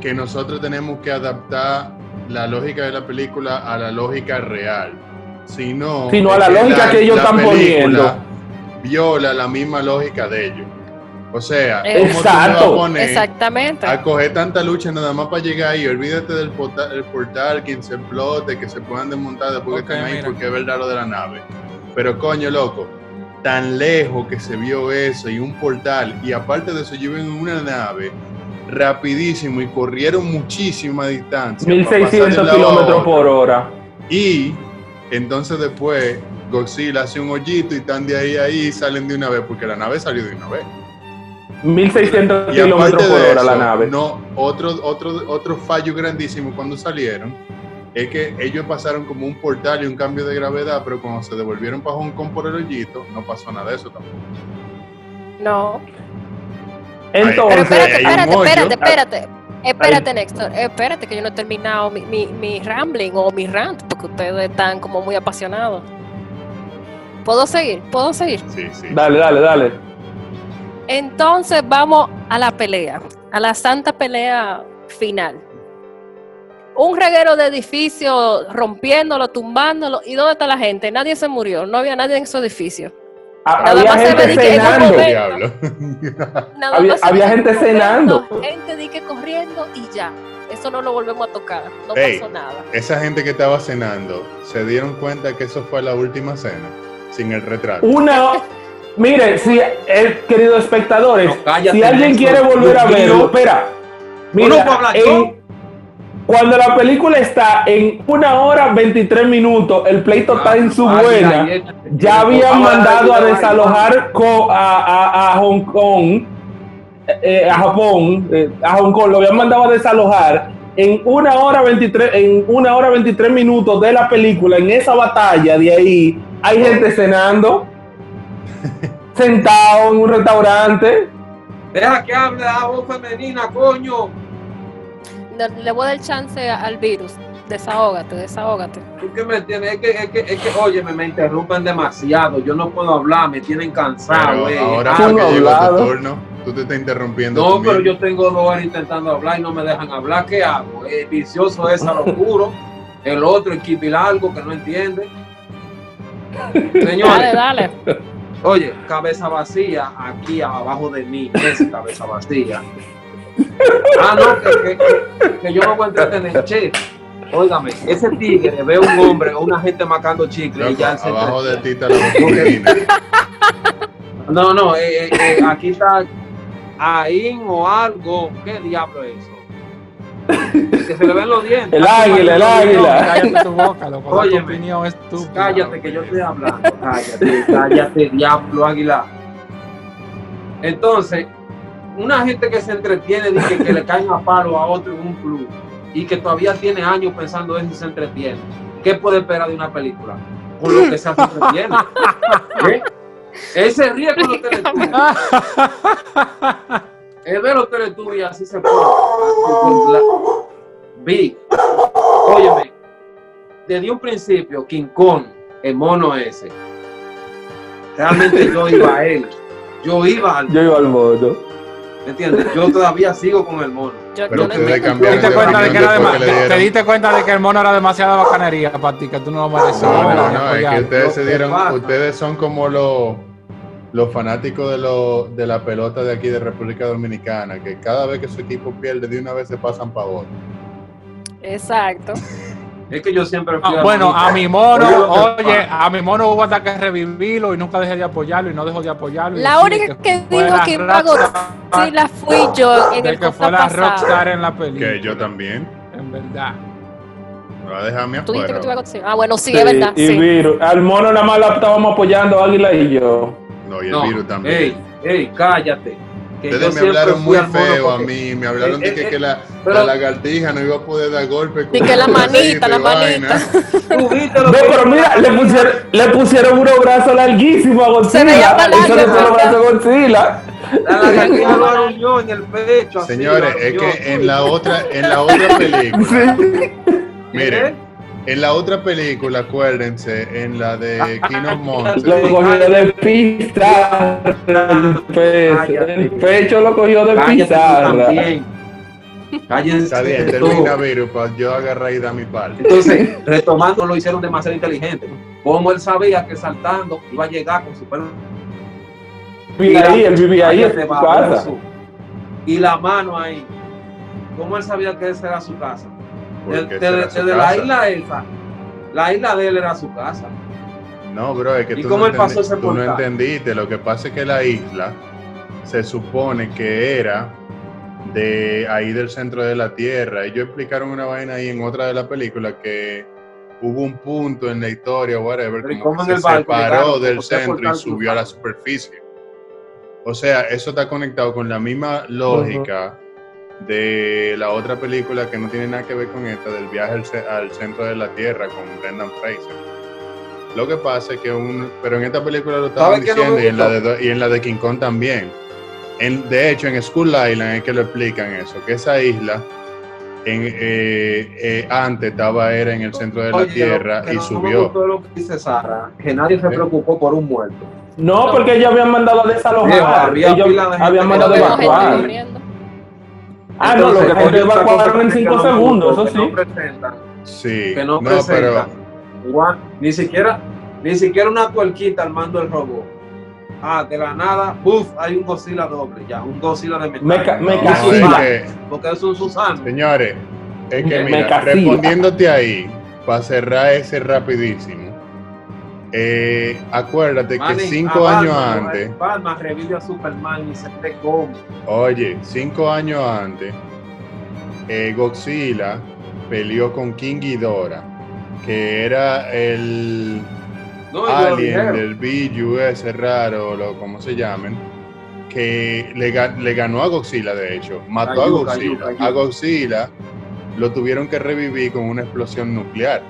[SPEAKER 1] que nosotros tenemos que adaptar la lógica de la película a la lógica real, sino,
[SPEAKER 4] Sino a la lógica que ellos están poniendo.
[SPEAKER 1] Viola la misma lógica de ellos. O sea, ¿cómo tú me vas
[SPEAKER 4] Exacto.
[SPEAKER 1] a poner
[SPEAKER 3] Exactamente.
[SPEAKER 1] a coger tanta lucha nada más para llegar ahí? Olvídate del portal, el portal, quien se explote, que se puedan desmontar después
[SPEAKER 5] Ok,
[SPEAKER 1] que estén ahí,
[SPEAKER 5] mira.
[SPEAKER 1] porque es verdad lo de la nave. Pero coño, loco, tan lejos que se vio eso y un portal, y aparte de eso, lleven en una nave rapidísimo y corrieron muchísima distancia. para pasar de
[SPEAKER 4] 1600
[SPEAKER 1] un lado a
[SPEAKER 4] kilómetros por hora.
[SPEAKER 1] Y entonces después Godzilla hace un hoyito y están de ahí a ahí y salen de una vez, porque la nave salió de una vez.
[SPEAKER 4] 1600
[SPEAKER 1] Y aparte
[SPEAKER 4] kilómetros por hora la nave.
[SPEAKER 1] No, otro, otro, otro fallo grandísimo cuando salieron es que ellos pasaron como un portal y un cambio de gravedad, pero cuando se devolvieron para Hong Kong por el hoyito, no pasó nada de eso tampoco.
[SPEAKER 3] No. Pero
[SPEAKER 4] Entonces,
[SPEAKER 3] espérate,
[SPEAKER 1] un
[SPEAKER 3] espérate,
[SPEAKER 1] hoyo.
[SPEAKER 3] espérate, espérate. Espérate, Néstor. Espérate que yo no he terminado mi, mi, mi rambling o mi rant, porque ustedes están como muy apasionados. ¿Puedo seguir? ¿Puedo seguir?
[SPEAKER 1] Sí, sí.
[SPEAKER 4] dale, dale, dale.
[SPEAKER 3] Entonces vamos a la pelea, a la santa pelea final. Un reguero de edificios rompiéndolo, tumbándolo. ¿Y dónde está la gente? Nadie se murió, no había nadie en esos edificios.
[SPEAKER 4] Ha-
[SPEAKER 3] Nada
[SPEAKER 4] Había gente cenando. [laughs] Había- gente
[SPEAKER 3] corriendo,
[SPEAKER 4] cenando.
[SPEAKER 3] Gente di que corriendo y ya. Eso no lo volvemos a tocar. No
[SPEAKER 1] Ey.
[SPEAKER 3] pasó nada.
[SPEAKER 1] Esa gente que estaba cenando, ¿se dieron cuenta que eso fue la última cena? Sin el retrato.
[SPEAKER 4] Una. [laughs] Mire, si, eh, queridos espectadores,
[SPEAKER 2] No,
[SPEAKER 4] si alguien quiere volver a verlo, espera. Mira, en-
[SPEAKER 2] yo.
[SPEAKER 4] Cuando la película está en una hora 23 minutos, el pleito está en su
[SPEAKER 2] Ay,
[SPEAKER 4] buena.
[SPEAKER 2] ay, ay,
[SPEAKER 4] Ya habían mandado a desalojar a, a- a Hong Kong, eh, a Japón, eh, a Hong Kong, lo habían mandado a desalojar en una hora 23, en una hora 23 minutos de la película, en esa batalla de ahí, hay gente cenando, sentado en un restaurante.
[SPEAKER 2] Deja que hable la voz femenina, coño.
[SPEAKER 3] Le voy a dar chance al virus. Desahógate, desahógate.
[SPEAKER 2] ¿Tú qué me entiendes? Es que, es que, es que, oye, me, interrumpen demasiado. Yo no puedo hablar, me tienen cansado.
[SPEAKER 1] Pero
[SPEAKER 2] eh.
[SPEAKER 1] ahora
[SPEAKER 2] Ah,
[SPEAKER 4] Tú
[SPEAKER 1] fue
[SPEAKER 4] no
[SPEAKER 1] que llegó tu turno, tú te estás interrumpiendo.
[SPEAKER 2] No, pero yo tengo dos horas intentando hablar y no me dejan hablar. ¿Qué hago? El vicioso es a lo puro. El otro, el algo que no entiende.
[SPEAKER 3] Dale,
[SPEAKER 2] Señores,
[SPEAKER 3] dale.
[SPEAKER 2] oye, cabeza vacía aquí abajo de mí. Es cabeza vacía. Ah, no, que, que- que- yo no voy a entretener. Che, óigame, ese tigre ve un hombre o una gente macando chicle y ya se
[SPEAKER 1] abajo de ti. [laughs]
[SPEAKER 2] No, no, eh, eh, eh, aquí está Ain o algo. ¿Qué diablo es eso? Que se le ven los dientes.
[SPEAKER 4] El águila, el águila.
[SPEAKER 5] Cállate tu boca, loco.
[SPEAKER 2] Óyeme.
[SPEAKER 5] opinión estúpida.
[SPEAKER 2] Cállate que yo estoy hablando. Cállate, cállate, diablo águila. Entonces, una gente que se entretiene dice que le caen a palo a otro en un club y que todavía tiene años pensando eso y se entretiene. ¿Qué puede esperar de una película? Con lo que se entretiene. ¿Qué? Él se ríe con los teletubbies. Él ve los teletubbies y así se pone. Vi. Óyeme, desde un principio, King Kong, el mono ese, realmente yo iba a él. Yo iba al.
[SPEAKER 4] Yo iba al modo.
[SPEAKER 2] ¿Me entiendes? yo todavía sigo con el mono.
[SPEAKER 3] Yo,
[SPEAKER 1] Pero
[SPEAKER 3] yo no
[SPEAKER 5] ¿Te diste, cuenta de que era te diste cuenta de que el mono era demasiada bacanería para ti, que tú no lo mereces.
[SPEAKER 1] No, no, no, es que ustedes se dieron, ustedes son como los los fanáticos de, lo, de la pelota de aquí de República Dominicana, que cada vez que su equipo pierde, de una vez se pasan para otro.
[SPEAKER 3] Exacto.
[SPEAKER 2] Es que yo siempre fui
[SPEAKER 5] Ah,
[SPEAKER 2] al
[SPEAKER 5] bueno, a mi mono,
[SPEAKER 2] Oye,
[SPEAKER 5] a mi mono hubo hasta que revivirlo y nunca dejé de apoyarlo y no dejó de apoyarlo.
[SPEAKER 3] La única que
[SPEAKER 5] la
[SPEAKER 3] que iba a
[SPEAKER 5] rockstar-
[SPEAKER 3] Godzilla fui yo en
[SPEAKER 5] de
[SPEAKER 3] el
[SPEAKER 5] que fue la
[SPEAKER 3] pasado.
[SPEAKER 5] rockstar en la película.
[SPEAKER 1] Que yo también.
[SPEAKER 5] En verdad.
[SPEAKER 1] Me va a dejarme
[SPEAKER 3] Tú dijiste que tú ibas a. Godzilla. Ah, bueno, sí, es verdad.
[SPEAKER 4] y
[SPEAKER 3] Sí.
[SPEAKER 4] Viru. Al mono nada más la estábamos apoyando Águila y yo.
[SPEAKER 1] No, y el
[SPEAKER 2] No,
[SPEAKER 1] virus también.
[SPEAKER 2] Ey, ey, cállate. Que
[SPEAKER 1] Ustedes me hablaron muy feo a mí, me hablaron de
[SPEAKER 2] Eh,
[SPEAKER 1] que,
[SPEAKER 2] eh,
[SPEAKER 1] que la,
[SPEAKER 2] pero-
[SPEAKER 1] la lagartija no iba a poder dar golpe.
[SPEAKER 3] Y
[SPEAKER 1] con
[SPEAKER 3] que la manita, la manita. [laughs]
[SPEAKER 4] No, pero mira, le pusieron, le pusieron unos brazos larguísimos a
[SPEAKER 3] Se veía
[SPEAKER 4] Godzilla.
[SPEAKER 3] para
[SPEAKER 4] Hizo
[SPEAKER 3] largo,
[SPEAKER 4] los
[SPEAKER 3] ¿verdad?
[SPEAKER 4] brazos a Godzilla.
[SPEAKER 2] La lagartija [laughs] lo en el pecho. así,
[SPEAKER 1] Señores, es que en la otra, en la otra película, [laughs]
[SPEAKER 2] ¿Eh?
[SPEAKER 1] miren, en la otra película, acuérdense, en la de King of
[SPEAKER 4] Lo
[SPEAKER 1] Monsters,
[SPEAKER 4] cogió de pizarra. El, pe- el pecho lo cogió de pizarra.
[SPEAKER 2] también. Cállense
[SPEAKER 1] está bien,
[SPEAKER 2] tú.
[SPEAKER 1] termina Virus para yo agarrar y dar mi parte.
[SPEAKER 2] Entonces, retomando, lo hicieron demasiado inteligente. Como él sabía que saltando iba a llegar con su pelo.
[SPEAKER 4] Vivía ahí, él vivía ahí.
[SPEAKER 2] Y la mano ahí. ¿Cómo él sabía que esa era su casa?
[SPEAKER 1] Porque
[SPEAKER 2] Desde, la isla esa, la isla de él era su casa.
[SPEAKER 1] No, bro, es que
[SPEAKER 2] ¿Y
[SPEAKER 1] tú,
[SPEAKER 2] cómo
[SPEAKER 1] no,
[SPEAKER 2] él pasó
[SPEAKER 1] entendi-
[SPEAKER 2] ese
[SPEAKER 1] tú no
[SPEAKER 2] portal?
[SPEAKER 1] entendiste. Lo que pasa es que la isla se supone que era de ahí del centro de la Tierra. Ellos explicaron una vaina ahí en otra de las películas que hubo un punto en la historia, whatever,
[SPEAKER 2] Pero ¿y
[SPEAKER 1] como
[SPEAKER 2] cómo
[SPEAKER 1] que se
[SPEAKER 2] barco
[SPEAKER 1] separó del
[SPEAKER 2] ¿Por qué
[SPEAKER 1] centro y subió a la superficie. O sea, eso está conectado con la misma lógica de la otra película que no tiene nada que ver con esta, del viaje al, ce- al centro de la Tierra con Brendan Fraser. Lo que pasa es que un, pero en esta película lo estaban
[SPEAKER 2] ¿Sabe qué no
[SPEAKER 1] diciendo y, en la de, y en la de King Kong también. En- de hecho, en Skull Island es que lo explican eso, que esa isla en, eh, eh, antes estaba era en el centro de la
[SPEAKER 2] Oye,
[SPEAKER 1] Tierra
[SPEAKER 2] que
[SPEAKER 1] y
[SPEAKER 2] no
[SPEAKER 1] subió.
[SPEAKER 2] lo que dice Sara, que nadie se
[SPEAKER 1] ¿Eh?
[SPEAKER 2] preocupó por un muerto.
[SPEAKER 4] No, porque ellos habían mandado a desalojar.
[SPEAKER 2] Había
[SPEAKER 4] ellos habían mandado a evacuar. Ah, no, lo que
[SPEAKER 2] Entonces,
[SPEAKER 4] ellos
[SPEAKER 2] otra cosa
[SPEAKER 4] evacuaron en
[SPEAKER 2] que
[SPEAKER 4] 5
[SPEAKER 2] no
[SPEAKER 4] segundos, eso
[SPEAKER 2] que no
[SPEAKER 4] sí.
[SPEAKER 2] presentan,
[SPEAKER 1] Sí,
[SPEAKER 2] que no,
[SPEAKER 1] no, pero.
[SPEAKER 2] Juan, ni siquiera, ni siquiera una tuerquita al mando del robot. Ah, de la nada, ¡puf! Hay un Godzilla doble, ya, un Godzilla de metal.
[SPEAKER 4] Meca-
[SPEAKER 1] no,
[SPEAKER 4] meca-
[SPEAKER 1] es que-
[SPEAKER 2] Porque es un Susano.
[SPEAKER 1] Señores, es que
[SPEAKER 4] Me
[SPEAKER 1] mira, respondiéndote ahí, para cerrar ese rapidísimo, eh, acuérdate que cinco años
[SPEAKER 2] Batman,
[SPEAKER 1] antes,
[SPEAKER 2] Batman revive a Superman y se
[SPEAKER 1] oye, cinco años antes, eh, Godzilla peleó con King Ghidorah, que era el
[SPEAKER 2] No,
[SPEAKER 1] alien del Biju ese raro, o lo como se llamen, que le, ga- le ganó a Godzilla, de hecho, mató a Godzilla. A Godzilla lo tuvieron que revivir con una explosión nuclear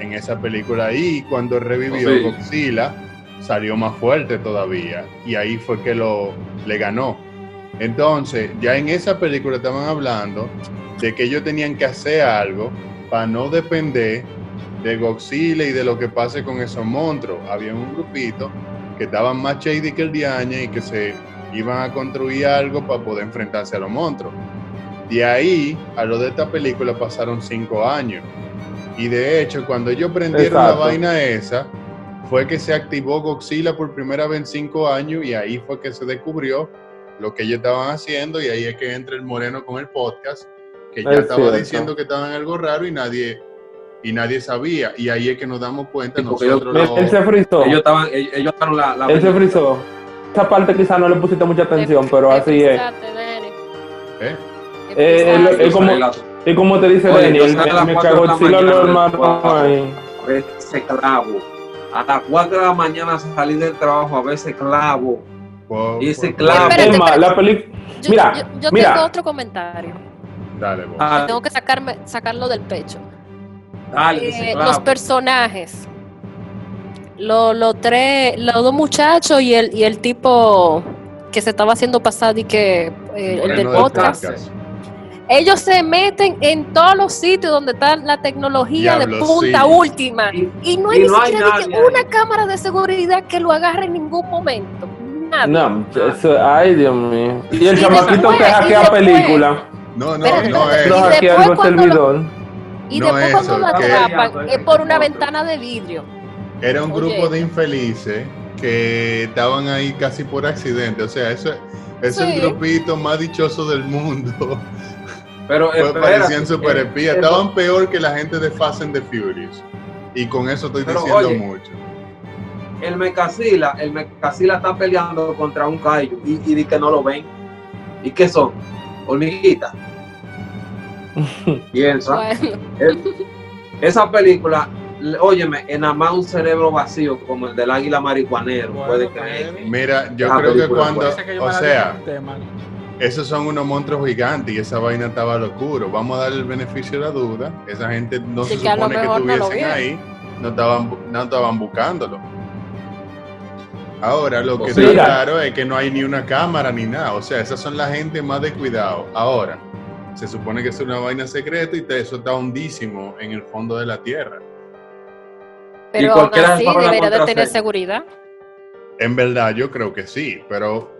[SPEAKER 1] en esa película. Y cuando revivió
[SPEAKER 2] Sí.
[SPEAKER 1] Godzilla, salió más fuerte todavía. Y ahí fue que lo le ganó. Entonces, ya en esa película estaban hablando de que ellos tenían que hacer algo para no depender de Godzilla y de lo que pase con esos monstruos. Había un grupito que estaban más shady que el diañe y que se iban a construir algo para poder enfrentarse a los monstruos. De ahí a lo de esta película pasaron cinco años. Y de hecho, cuando ellos prendieron
[SPEAKER 4] Exacto.
[SPEAKER 1] la vaina esa, fue que se activó Godzilla por primera vez en cinco años y ahí fue que se descubrió lo que ellos estaban haciendo y ahí es que entra el moreno con el podcast, que ya
[SPEAKER 4] Es
[SPEAKER 1] estaba
[SPEAKER 4] cierto.
[SPEAKER 1] diciendo que estaban algo raro y nadie y nadie sabía. Y ahí es que nos damos cuenta
[SPEAKER 2] Sí,
[SPEAKER 1] nosotros
[SPEAKER 4] Él,
[SPEAKER 1] los-
[SPEAKER 4] él se frizó.
[SPEAKER 2] Ellos estaban, ellos, ellos estaban la, la
[SPEAKER 4] Él se frizó. Esa parte quizás no le pusiste mucha atención, pero así es.
[SPEAKER 1] ¿eh?
[SPEAKER 4] Eh, como- Y como te dice
[SPEAKER 2] Oye,
[SPEAKER 4] Daniel, me
[SPEAKER 2] cuatro de la
[SPEAKER 4] cagó lo
[SPEAKER 2] guau.
[SPEAKER 4] ahí.
[SPEAKER 2] a ver ese clavo. A las 4 de la mañana salí del trabajo a ver ese clavo. Y ese clavo.
[SPEAKER 3] Espérate,
[SPEAKER 4] la.
[SPEAKER 3] Yo,
[SPEAKER 4] Mira,
[SPEAKER 3] yo, yo
[SPEAKER 4] mira.
[SPEAKER 3] tengo otro comentario.
[SPEAKER 1] Dale, vos.
[SPEAKER 2] Ah,
[SPEAKER 3] Tengo que sacarme, sacarlo del pecho.
[SPEAKER 2] dale,
[SPEAKER 3] Eh, los personajes. Los los tres, los dos muchachos y el, y el tipo que se estaba haciendo pasar y que eh, el del
[SPEAKER 1] del
[SPEAKER 3] podcast. Ellos se meten en todos los sitios donde está la tecnología de punta
[SPEAKER 1] sí.
[SPEAKER 3] última.
[SPEAKER 2] Y-
[SPEAKER 3] Y no hay
[SPEAKER 2] y
[SPEAKER 3] ni
[SPEAKER 2] no hay
[SPEAKER 3] siquiera
[SPEAKER 2] nadie ahí.
[SPEAKER 3] una cámara de seguridad que lo agarre en ningún momento. Nada.
[SPEAKER 4] No, eso, ay Dios mío. Y el
[SPEAKER 3] Y
[SPEAKER 4] chamaquito
[SPEAKER 3] después-
[SPEAKER 4] que hackea película.
[SPEAKER 1] No, no, no es.
[SPEAKER 4] Lo
[SPEAKER 3] y
[SPEAKER 4] hackea
[SPEAKER 3] después
[SPEAKER 4] el
[SPEAKER 3] lo-
[SPEAKER 4] servidor.
[SPEAKER 3] Y
[SPEAKER 1] No
[SPEAKER 3] después
[SPEAKER 1] es
[SPEAKER 3] cuando lo
[SPEAKER 1] que-
[SPEAKER 3] atrapan es por una ventana de vidrio.
[SPEAKER 1] Era un grupo
[SPEAKER 3] Oye.
[SPEAKER 1] de infelices que estaban ahí casi por accidente. O sea, eso es
[SPEAKER 3] Sí.
[SPEAKER 1] el grupito más dichoso del mundo.
[SPEAKER 2] Pero
[SPEAKER 1] Pues parecían super
[SPEAKER 2] eh,
[SPEAKER 1] espías.
[SPEAKER 2] eh,
[SPEAKER 1] Estaban peor que la gente de Fast and the Furious. Y con eso estoy
[SPEAKER 2] Pero,
[SPEAKER 1] diciendo
[SPEAKER 2] oye,
[SPEAKER 1] mucho.
[SPEAKER 2] El Mecasila, el Mecasila está peleando contra un Kaiju y, y di que no lo ven. ¿Y qué son? Hormiguitas. [laughs] Piensa.
[SPEAKER 3] Bueno,
[SPEAKER 2] Esa película óyeme, en más un cerebro vacío como el del águila marihuanero,
[SPEAKER 5] Bueno,
[SPEAKER 2] puede creer.
[SPEAKER 1] Mira, yo creo que cuando,
[SPEAKER 5] que
[SPEAKER 1] o sea, esos son unos monstruos gigantes y esa vaina estaba locuro. Vamos a darle el beneficio de la duda. Esa gente no
[SPEAKER 3] Sí,
[SPEAKER 1] se
[SPEAKER 3] que
[SPEAKER 1] supone que
[SPEAKER 3] no
[SPEAKER 1] estuviesen
[SPEAKER 3] vieron.
[SPEAKER 1] ahí, no estaban, no estaban buscándolo. Ahora, lo que
[SPEAKER 2] Sí.
[SPEAKER 1] está
[SPEAKER 4] Mira.
[SPEAKER 1] claro es que no hay ni una cámara ni nada. O sea, esas son la gente más de cuidado. Ahora, se supone que es una vaina secreta y eso está hondísimo en el fondo de la tierra.
[SPEAKER 3] Pero aún
[SPEAKER 2] cualquiera
[SPEAKER 3] así debería de tener seguridad.
[SPEAKER 1] En verdad, yo creo que sí, pero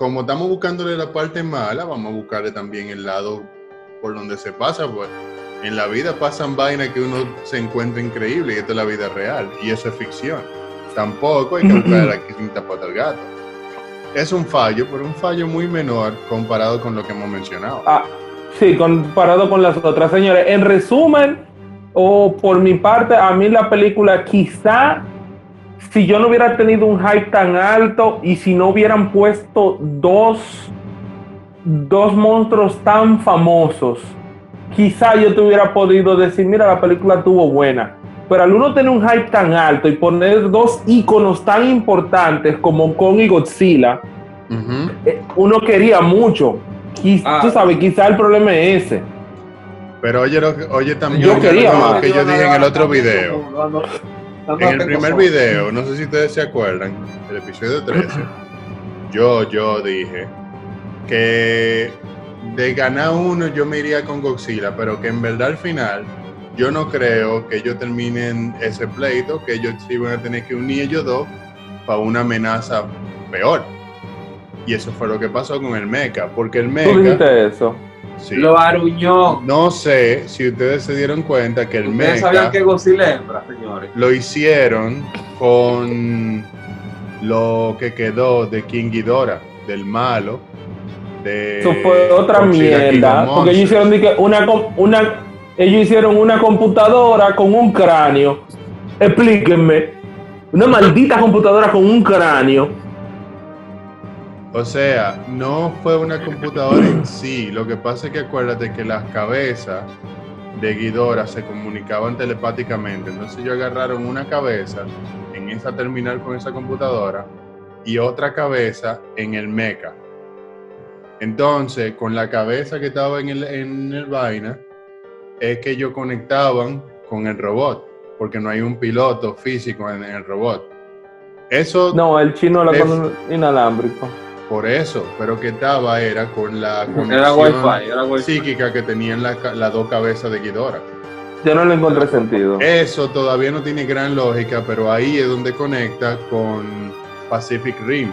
[SPEAKER 1] como estamos buscándole la parte mala, vamos a buscarle también el lado por donde se pasa, pues. En la vida pasan vainas que uno se encuentra increíble y esto es la vida real, y eso es ficción. Tampoco hay que buscar la quinta pata al gato. Es un fallo, pero un fallo muy menor comparado con lo que hemos mencionado.
[SPEAKER 4] Ah, sí, comparado con las otras. Señores, en resumen, o por mi parte, a mí la película quizá, si yo no hubiera tenido un hype tan alto y si no hubieran puesto dos, dos monstruos tan famosos, quizá yo te hubiera podido decir, mira, la película estuvo buena. Pero al uno tener un hype tan alto y poner dos íconos tan importantes como Kong y Godzilla, eh, uno quería mucho. Quiz-
[SPEAKER 2] Ah.
[SPEAKER 4] Tú sabes, quizá el problema es ese.
[SPEAKER 1] Pero oye, lo oye también
[SPEAKER 4] Yo quería
[SPEAKER 1] algo
[SPEAKER 4] más.
[SPEAKER 1] que yo dije en el otro video. En el primer video, no sé si ustedes se acuerdan, el episodio 13, [clears throat] yo, yo dije que de ganar uno yo me iría con Godzilla, pero que en verdad al final yo no creo que ellos terminen ese pleito, que ellos sí van a tener que unir ellos dos para una amenaza peor. Y eso fue lo que pasó con el Mecha, porque el
[SPEAKER 4] Tú
[SPEAKER 1] Mecha,
[SPEAKER 4] dijiste eso.
[SPEAKER 1] Sí,
[SPEAKER 2] Lo aruñó.
[SPEAKER 1] no sé si ustedes se dieron cuenta que el
[SPEAKER 2] Ustedes sabían
[SPEAKER 1] Mecha
[SPEAKER 2] que Godzilla hembra, señores.
[SPEAKER 1] lo hicieron con lo que quedó de King Ghidorah, del malo. De
[SPEAKER 4] Eso fue otra
[SPEAKER 1] Godzilla
[SPEAKER 4] mierda. Porque ellos hicieron una, una, ellos hicieron una computadora con un cráneo. Explíquenme. Una maldita computadora con un cráneo.
[SPEAKER 1] O sea, no fue una computadora en sí. Lo que pasa es que acuérdate que las cabezas de Ghidorah se comunicaban telepáticamente. Entonces ellos agarraron una cabeza en esa terminal con esa computadora y otra cabeza en el mecha. Entonces, con la cabeza que estaba en el, en el vaina, es que ellos conectaban con el robot, porque no hay un piloto físico en, el robot. Eso
[SPEAKER 4] No, el chino lo
[SPEAKER 1] Es-
[SPEAKER 4] con inalámbrico.
[SPEAKER 1] Por eso, pero que estaba era con la conexión psíquica que tenían la las dos cabezas de Ghidorah.
[SPEAKER 4] Yo no le encontré sentido.
[SPEAKER 1] Eso todavía no tiene gran lógica, pero ahí es donde conecta con Pacific Rim.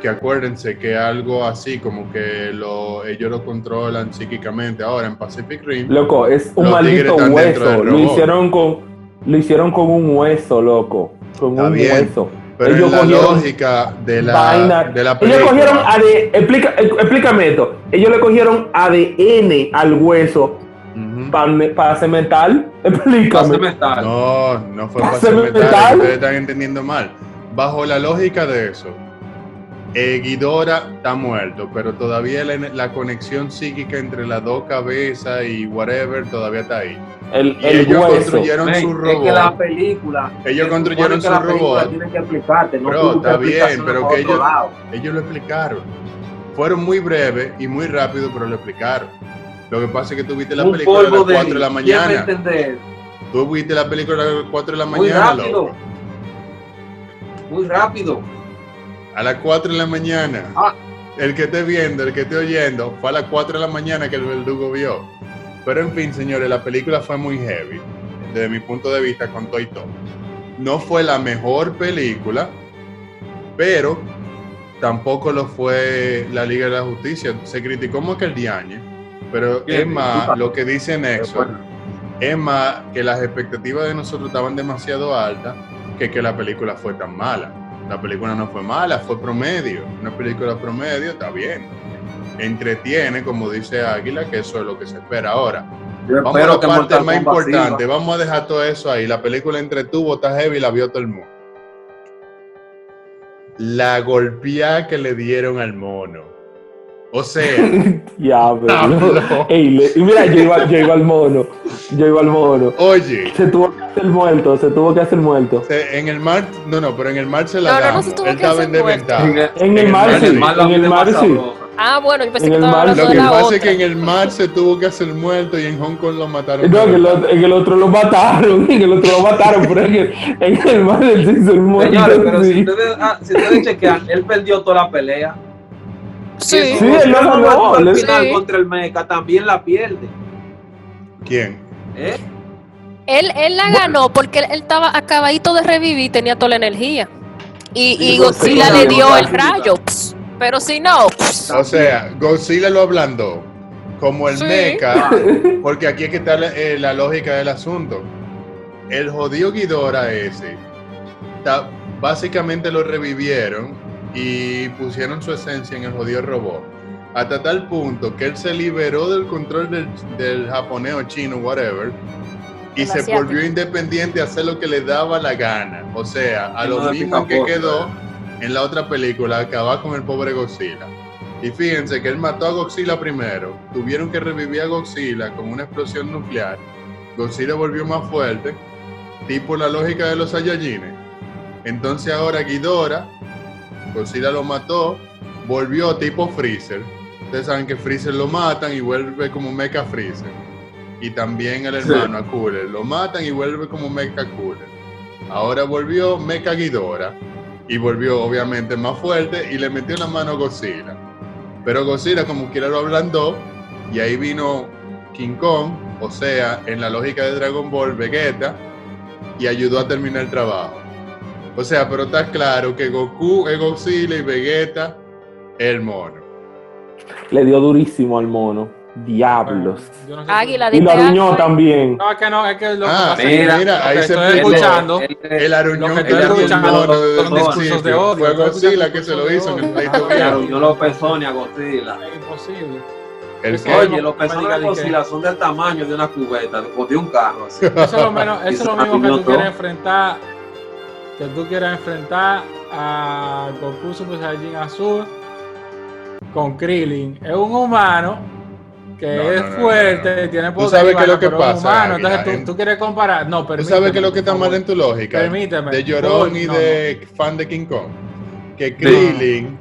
[SPEAKER 1] Que acuérdense que algo así como que lo, ellos lo controlan psíquicamente. Ahora en Pacific Rim,
[SPEAKER 4] Loco, es un maldito hueso. Lo hicieron con, lo hicieron con un hueso, loco. Con
[SPEAKER 1] Está
[SPEAKER 4] un
[SPEAKER 1] bien,
[SPEAKER 4] hueso.
[SPEAKER 1] Pero
[SPEAKER 4] ellos
[SPEAKER 1] en la
[SPEAKER 4] cogieron
[SPEAKER 1] lógica de la,
[SPEAKER 4] vaina.
[SPEAKER 1] de la
[SPEAKER 4] Ellos cogieron ADN, explica, eh, explícame esto. Ellos le cogieron ADN al hueso
[SPEAKER 1] Ujú.
[SPEAKER 4] para cementar. [laughs] Explícame.
[SPEAKER 1] No, no fue
[SPEAKER 4] ¿Pase
[SPEAKER 1] para metal,
[SPEAKER 4] metal?
[SPEAKER 1] ustedes están entendiendo mal. Bajo la lógica de eso, eh, Ghidorah está muerto, pero todavía la, la conexión psíquica entre las dos cabezas y whatever todavía está ahí.
[SPEAKER 4] El,
[SPEAKER 1] Y
[SPEAKER 4] el
[SPEAKER 1] ellos
[SPEAKER 4] hueso.
[SPEAKER 1] construyeron
[SPEAKER 2] Men,
[SPEAKER 1] su
[SPEAKER 2] es que la
[SPEAKER 1] robot.
[SPEAKER 2] película.
[SPEAKER 1] Ellos construyeron su robot.
[SPEAKER 2] Tiene que explicarte, no buscas
[SPEAKER 1] está bien, pero que ellos-
[SPEAKER 2] lado.
[SPEAKER 1] Ellos lo explicaron. Fueron muy breves y muy rápido, pero lo explicaron. Lo que pasa es que tú viste la
[SPEAKER 2] Un
[SPEAKER 1] película a las
[SPEAKER 2] polvo
[SPEAKER 1] 4 de la
[SPEAKER 2] ¿Quién va a
[SPEAKER 1] mañana. Tú viste la película a las 4 de la
[SPEAKER 2] Muy
[SPEAKER 1] mañana,
[SPEAKER 2] rápido.
[SPEAKER 1] loco.
[SPEAKER 2] Muy rápido.
[SPEAKER 1] A las 4 de la mañana.
[SPEAKER 2] Ah.
[SPEAKER 1] El que esté viendo, el que esté oyendo, fue a las 4 de la mañana que el verdugo vio. Pero en fin, señores, la película fue muy heavy. Desde mi punto de vista, con todo y todo. No fue la mejor película, pero tampoco lo fue la Liga de la Justicia. Se criticó más que el Diañe, pero es más, lo que dice Nexo, es más que las expectativas de nosotros estaban demasiado altas que que la película fue tan mala. La película no fue mala, fue promedio. Una película promedio está bien. Entretiene, como dice Águila, que eso es lo que se espera. Ahora,
[SPEAKER 2] yo
[SPEAKER 1] vamos a la parte más importante. Vamos a dejar todo eso ahí. La película entretuvo, está heavy, la vio todo el mundo. La golpeada que le dieron al mono. O sea, [laughs]
[SPEAKER 4] Diablo. Ey, le- y mira, yo iba, yo iba al mono. Yo iba al mono.
[SPEAKER 1] oye,
[SPEAKER 4] Se tuvo que hacer muerto, se tuvo que hacer muerto.
[SPEAKER 1] se- en el mar, no, no, pero en el mar se la
[SPEAKER 3] No, no, se tuvo
[SPEAKER 1] Él
[SPEAKER 3] que
[SPEAKER 1] estaba
[SPEAKER 3] hacer
[SPEAKER 1] en
[SPEAKER 3] muerto.
[SPEAKER 1] desventaja.
[SPEAKER 4] En el mar, sí. En el mar, sí.
[SPEAKER 3] Ah, bueno, yo pensé
[SPEAKER 4] En
[SPEAKER 3] que
[SPEAKER 4] el
[SPEAKER 3] estaba
[SPEAKER 4] mar-
[SPEAKER 1] Lo que pasa
[SPEAKER 3] otra.
[SPEAKER 1] es que en el mar se tuvo que hacer muerto y en Hong Kong lo mataron.
[SPEAKER 4] No, en el, otro, en el otro lo mataron, [laughs] en el otro lo mataron, pero en el, en el mar él se hizo el muerto.
[SPEAKER 2] Señores, pero si
[SPEAKER 4] sí.
[SPEAKER 2] ustedes, ah, si ustedes chequean, él perdió toda la pelea.
[SPEAKER 3] Sí.
[SPEAKER 4] Sí, lo
[SPEAKER 2] opción
[SPEAKER 4] ganó,
[SPEAKER 2] al final
[SPEAKER 3] Sí.
[SPEAKER 2] contra el Meca también la pierde.
[SPEAKER 1] ¿Quién?
[SPEAKER 2] ¿eh?
[SPEAKER 3] Él, él la ganó porque él, él estaba acabadito de revivir y tenía toda la energía. Y, Godzilla le dio el rayo. pss, Pero si no, pss,
[SPEAKER 1] O sea, Godzilla lo ablandó como el
[SPEAKER 3] Sí.
[SPEAKER 1] mecha, [laughs] porque aquí es que está la, eh, la lógica del asunto. El jodido Ghidorah ese, ta- básicamente lo revivieron y pusieron su esencia en el jodido robot. Hasta tal punto que él se liberó del control del, del japonés o chino, whatever, y
[SPEAKER 3] El
[SPEAKER 1] se
[SPEAKER 3] asiático.
[SPEAKER 1] volvió independiente a hacer lo que le daba la gana. O sea, a
[SPEAKER 2] Sí,
[SPEAKER 1] lo
[SPEAKER 2] no,
[SPEAKER 1] mismo que quedó en la otra película, acabar con el pobre Godzilla. Y fíjense que él mató a Godzilla primero. Tuvieron que revivir a Godzilla con una explosión nuclear. Godzilla volvió más fuerte, tipo la lógica de los Saiyajines. Entonces ahora Ghidorah, Godzilla lo mató, volvió tipo Freezer. Ustedes saben que Freezer lo matan y vuelve como Mecha Freezer. Y también el hermano a Cooler. Lo matan y vuelve como Mecha Cooler. Ahora volvió Mecha Ghidorah y volvió obviamente más fuerte y le metió la mano a Godzilla. Pero Godzilla como quiera lo ablandó y ahí vino King Kong, o sea, en la lógica de Dragon Ball, Vegeta, y ayudó a terminar el trabajo. O sea, pero está claro que Goku es Godzilla y Vegeta el mono.
[SPEAKER 4] Le dio durísimo al mono. Diablos.
[SPEAKER 5] Yo no sé
[SPEAKER 3] Águila,
[SPEAKER 4] Y lo aruñó también.
[SPEAKER 5] No, es que no, es que lo que
[SPEAKER 1] Ah,
[SPEAKER 5] que
[SPEAKER 2] mira,
[SPEAKER 1] mira, ahí
[SPEAKER 5] lo que
[SPEAKER 1] se
[SPEAKER 5] estoy escuchando.
[SPEAKER 1] El aruñón
[SPEAKER 5] Lo que
[SPEAKER 1] que
[SPEAKER 5] estoy
[SPEAKER 1] el
[SPEAKER 5] escuchando
[SPEAKER 1] el
[SPEAKER 2] discursos
[SPEAKER 5] de odio,
[SPEAKER 1] Fue Godzilla que se lo hizo en el pleito.
[SPEAKER 2] Claro, yo los pezones a Godzilla.
[SPEAKER 5] Es imposible.
[SPEAKER 1] ¿El
[SPEAKER 2] Oye, los pezones de Godzilla son del tamaño de una cubeta, de, de un carro así.
[SPEAKER 5] Eso es lo, menos, eso es lo mismo que tú quieres enfrentar. Que tú quieras enfrentar a Goku Super Saiyajin Azul con Krillin. Es un humano que
[SPEAKER 1] No,
[SPEAKER 5] es
[SPEAKER 1] no, no,
[SPEAKER 5] fuerte, tiene
[SPEAKER 1] Tú
[SPEAKER 5] poder.
[SPEAKER 1] sabes
[SPEAKER 5] y
[SPEAKER 1] qué es lo que
[SPEAKER 5] pero
[SPEAKER 1] pasa,
[SPEAKER 5] humano.
[SPEAKER 1] Águila,
[SPEAKER 5] Entonces tú, tú quieres comparar. No,
[SPEAKER 1] ¿Tú
[SPEAKER 5] permíteme.
[SPEAKER 1] sabes qué es lo que está mal en tu lógica?
[SPEAKER 5] Permíteme.
[SPEAKER 1] De llorón y de fan de King Kong. Que Krillin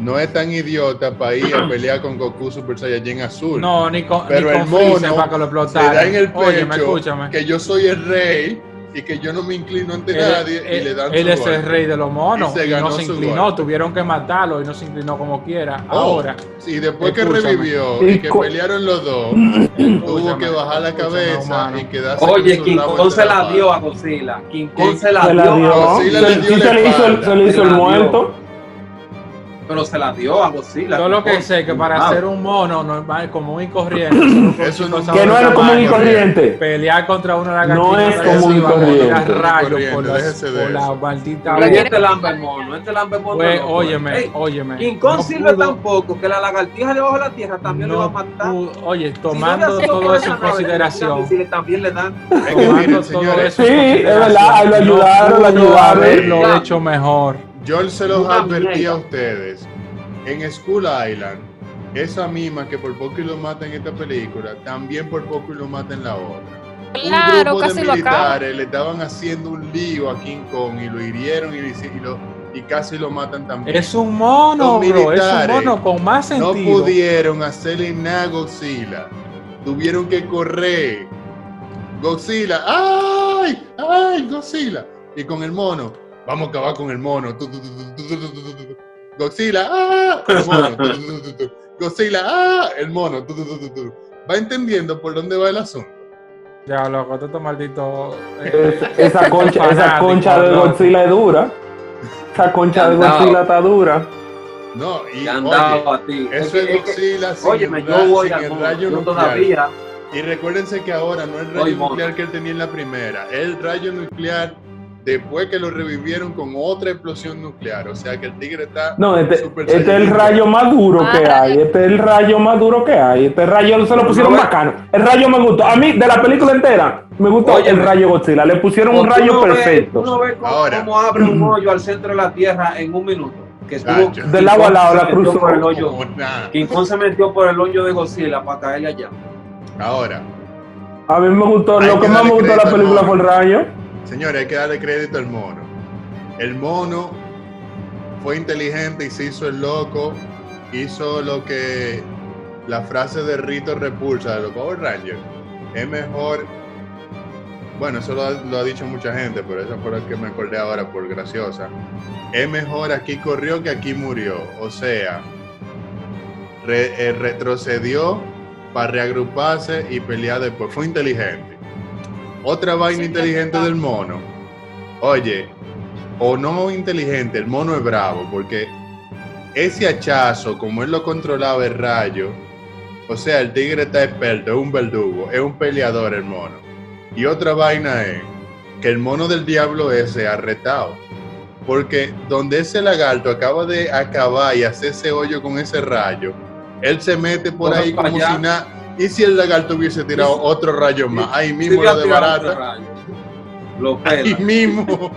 [SPEAKER 1] no es tan idiota para ir a pelear con Goku Super Saiyajin Azul.
[SPEAKER 5] No, ni con,
[SPEAKER 1] Pero
[SPEAKER 5] ni
[SPEAKER 1] el
[SPEAKER 5] Freezer
[SPEAKER 1] mono
[SPEAKER 5] para que lo
[SPEAKER 1] se
[SPEAKER 5] explotara.
[SPEAKER 1] da en el pecho
[SPEAKER 5] escúchame.
[SPEAKER 1] que yo soy el rey y que yo no me inclino ante
[SPEAKER 5] Él,
[SPEAKER 1] nadie y
[SPEAKER 5] él-
[SPEAKER 1] le dan
[SPEAKER 5] él
[SPEAKER 1] su
[SPEAKER 5] es el rey de los monos
[SPEAKER 1] Y se
[SPEAKER 5] y,
[SPEAKER 1] ganó
[SPEAKER 5] no se inclinó, tuvieron que matarlo y no se inclinó como quiera.
[SPEAKER 1] Oh,
[SPEAKER 5] Ahora,
[SPEAKER 1] Y después que revivió y que pelearon los dos, [clears throat] tuvo que bajar la cabeza y quedarse
[SPEAKER 2] Oye, King Kong se la dio a Godzilla. King Kong se la dio, a
[SPEAKER 1] Godzilla
[SPEAKER 2] Godzilla.
[SPEAKER 1] le
[SPEAKER 4] Se, le hizo, el muerto.
[SPEAKER 2] Pero se la dio a Godzilla.
[SPEAKER 5] Yo lo que sé que para ser un mono normal, común y corriente,
[SPEAKER 1] Eso no-
[SPEAKER 4] Que no es común y corriente.
[SPEAKER 5] Pelear contra una lagartija
[SPEAKER 4] No es común y corriente.
[SPEAKER 5] rayos
[SPEAKER 1] Corriente,
[SPEAKER 5] por, las- por la maldita
[SPEAKER 2] Pero este lambe el mono, este lambe el mono.
[SPEAKER 5] Pues,
[SPEAKER 2] loco.
[SPEAKER 5] óyeme,
[SPEAKER 2] Ey,
[SPEAKER 5] óyeme.
[SPEAKER 2] King Kong
[SPEAKER 5] no
[SPEAKER 2] sirve
[SPEAKER 5] pudo-
[SPEAKER 2] tan poco que la lagartija debajo de la tierra también le va a
[SPEAKER 5] no
[SPEAKER 2] matar.
[SPEAKER 5] pudo- oye,
[SPEAKER 2] no
[SPEAKER 5] tomando todo
[SPEAKER 2] por
[SPEAKER 5] eso en consideración,
[SPEAKER 2] misiles también le dan.
[SPEAKER 1] Es que
[SPEAKER 5] tomando
[SPEAKER 1] miren,
[SPEAKER 5] todo
[SPEAKER 1] señores,
[SPEAKER 5] eso
[SPEAKER 4] Sí, es verdad, lo ayudaron, lo
[SPEAKER 5] no
[SPEAKER 4] ayudaron.
[SPEAKER 2] Ya.
[SPEAKER 5] hecho mejor.
[SPEAKER 1] Yo se los
[SPEAKER 2] Una
[SPEAKER 1] advertí
[SPEAKER 2] mierda.
[SPEAKER 1] a ustedes. En School Island, esa misma que por poco y lo mata en esta película, también por poco y lo mata en la otra.
[SPEAKER 3] Claro,
[SPEAKER 1] un grupo
[SPEAKER 3] casi
[SPEAKER 1] de militares le estaban haciendo un lío a King Kong y lo hirieron y, y lo- y casi lo matan también.
[SPEAKER 5] Es un mono, bro. Es un mono con más
[SPEAKER 1] no
[SPEAKER 5] sentido.
[SPEAKER 1] pudieron hacerle nada a Godzilla. Tuvieron que correr. Godzilla, ¡ay! ¡ay! Godzilla. Y con el mono, vamos a acabar con el mono. Godzilla, ¡ah! El mono. Godzilla, ¡ah! El mono. Va entendiendo por dónde va el asunto.
[SPEAKER 5] Ya, loco, tú maldito. Eh,
[SPEAKER 4] es, esa concha, esa concha de Godzilla es dura. Esa concha de Godzilla está dura.
[SPEAKER 1] No, y oye,
[SPEAKER 2] a ti.
[SPEAKER 1] eso es,
[SPEAKER 2] es
[SPEAKER 1] Godzilla que, sin,
[SPEAKER 2] oye,
[SPEAKER 1] el,
[SPEAKER 2] yo voy a,
[SPEAKER 1] rayo
[SPEAKER 2] yo
[SPEAKER 1] nuclear.
[SPEAKER 2] Todavía.
[SPEAKER 1] Y recuérdense que ahora no es el rayo nuclear mono. que él tenía en la primera, es el rayo nuclear después que lo revivieron con otra explosión nuclear. O sea que el tigre está.
[SPEAKER 4] No, este,
[SPEAKER 1] Super
[SPEAKER 4] este es el rayo más duro que
[SPEAKER 3] Ah,
[SPEAKER 4] hay. Este es el rayo más duro que hay. Este rayo se lo pusieron
[SPEAKER 2] No,
[SPEAKER 4] bacano. El rayo me gustó. A mí, de la película entera, me gustó
[SPEAKER 2] Oye,
[SPEAKER 4] el rayo Godzilla. Le pusieron un rayo
[SPEAKER 2] no ves-
[SPEAKER 4] perfecto.
[SPEAKER 2] Tú no ves cómo,
[SPEAKER 1] Ahora.
[SPEAKER 2] cómo abre un hoyo al centro de la tierra en un minuto. que
[SPEAKER 1] Chacho.
[SPEAKER 2] tuvo
[SPEAKER 4] De lado a lado la cruzó.
[SPEAKER 2] por el hoyo. King Kong se metió por el hoyo de Godzilla para caerle allá.
[SPEAKER 1] Ahora,
[SPEAKER 4] A mí me gustó,
[SPEAKER 1] Hay
[SPEAKER 4] lo
[SPEAKER 1] que
[SPEAKER 4] que más me gustó de la película
[SPEAKER 1] mono.
[SPEAKER 4] fue el rayo.
[SPEAKER 1] Señores, hay que darle crédito al mono. El mono fue inteligente y se hizo el loco. Hizo lo que la frase de Rito Repulsa de los Power Rangers. Es mejor. Bueno, eso lo ha, dicho mucha gente, pero eso fue lo que me acordé ahora por graciosa. Es mejor aquí corrió que aquí murió. O sea, eh, retrocedió para reagruparse y pelear después. Fue inteligente. Otra vaina
[SPEAKER 3] Sí,
[SPEAKER 1] inteligente del mono. Oye, o no inteligente, el mono es bravo, porque ese hachazo, como él lo controlaba el rayo, o sea, el tigre está experto, es un verdugo, es un peleador el mono. Y otra vaina es que el mono del diablo ese ha retado. Porque donde ese lagarto acaba de acabar y hacer ese hoyo con ese rayo, él se mete por ahí como
[SPEAKER 2] allá.
[SPEAKER 1] si nada. ¿Y si el lagarto hubiese tirado
[SPEAKER 2] Sí.
[SPEAKER 1] otro rayo más? Ahí mismo
[SPEAKER 2] Sí,
[SPEAKER 1] lo
[SPEAKER 2] otro rayo. Lo
[SPEAKER 1] Ahí mismo.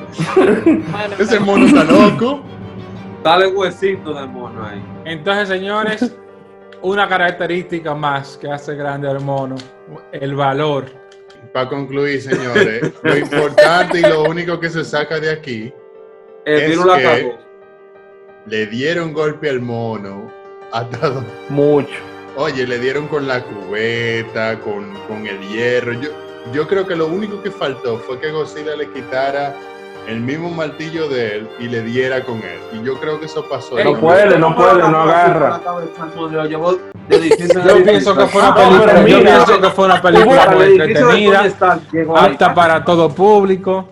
[SPEAKER 1] [laughs] Ese mono está loco.
[SPEAKER 2] Dale huesito de mono ahí.
[SPEAKER 5] Entonces, señores, una característica más que hace grande al mono, el valor.
[SPEAKER 1] Para concluir, señores, lo importante y lo único que se saca de aquí,
[SPEAKER 2] El
[SPEAKER 1] Es
[SPEAKER 2] la
[SPEAKER 1] que- le dieron golpe al mono. Hasta do-
[SPEAKER 4] Mucho.
[SPEAKER 1] Oye, le dieron con la cubeta, con, con el hierro. Yo, yo creo que lo único que faltó fue que Godzilla le quitara el mismo martillo de él y le diera con él. Y yo creo que eso pasó.
[SPEAKER 4] No puede, no puede, no agarra.
[SPEAKER 5] Yo pienso que fue una película,
[SPEAKER 4] pero
[SPEAKER 5] yo
[SPEAKER 4] mira,
[SPEAKER 5] pienso que fue una
[SPEAKER 2] Hubo
[SPEAKER 5] película
[SPEAKER 2] al
[SPEAKER 5] muy entretenida, apta para todo público.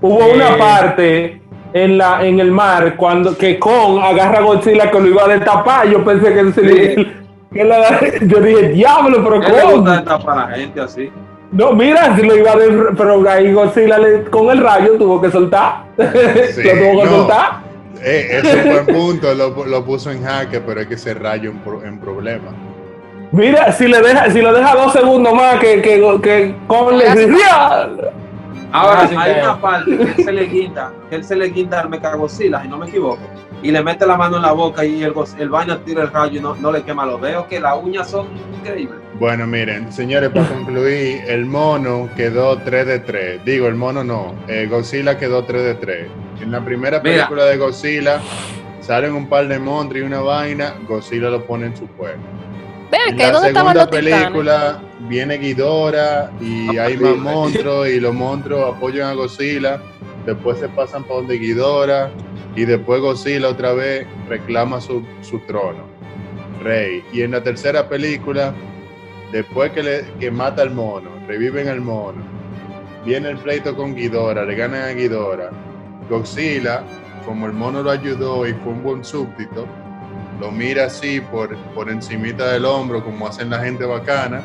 [SPEAKER 4] Hubo
[SPEAKER 5] Eh.
[SPEAKER 4] una parte en la en el mar cuando que Kong agarra a Godzilla que lo iba a destapar. Yo pensé que, se le- la- [laughs] yo dije, diablo, pero
[SPEAKER 2] ¿Qué le gusta
[SPEAKER 4] Kong.
[SPEAKER 2] destapar a la gente así?
[SPEAKER 4] No, mira, si lo iba a de- pero ahí Godzilla le- con el rayo tuvo que soltar. [laughs]
[SPEAKER 1] Sí,
[SPEAKER 4] lo tuvo que
[SPEAKER 1] no.
[SPEAKER 4] soltar.
[SPEAKER 1] Eh, ese buen [laughs] punto, lo, lo puso en jaque, pero es que ese rayo en, pro- en problema.
[SPEAKER 4] Mira, si le deja, si lo deja dos segundos más que, que, que Kong le diría.
[SPEAKER 2] Ahora, hay una parte que él se le guinda, que él se le guinda al Mecagocila, si no me equivoco, y le mete la mano en la boca y el, el vaina tira el rayo y no, no le quema los dedos, que las uñas son increíbles.
[SPEAKER 1] Bueno, miren, señores, para concluir, el mono quedó 3 de 3. Digo, el mono no, eh, Godzilla quedó 3 de 3. En la primera
[SPEAKER 2] Mira.
[SPEAKER 1] película de Godzilla salen un par de monstruos y una vaina, Godzilla lo pone en su pueblo.
[SPEAKER 3] Vean
[SPEAKER 1] En
[SPEAKER 3] que
[SPEAKER 1] la
[SPEAKER 3] ¿dónde estaban titanes?
[SPEAKER 1] película viene Ghidorah y hay más monstruos y los monstruos apoyan a Godzilla. Después se pasan para donde Ghidorah y después Godzilla otra vez reclama su, su trono, rey. Y en la tercera película, después que, le, que mata al mono, reviven al mono, viene el pleito con Ghidorah, le ganan a Ghidorah. Godzilla, como el mono lo ayudó y fue un buen súbdito, lo mira así por, por encimita del hombro, como hacen la gente bacana,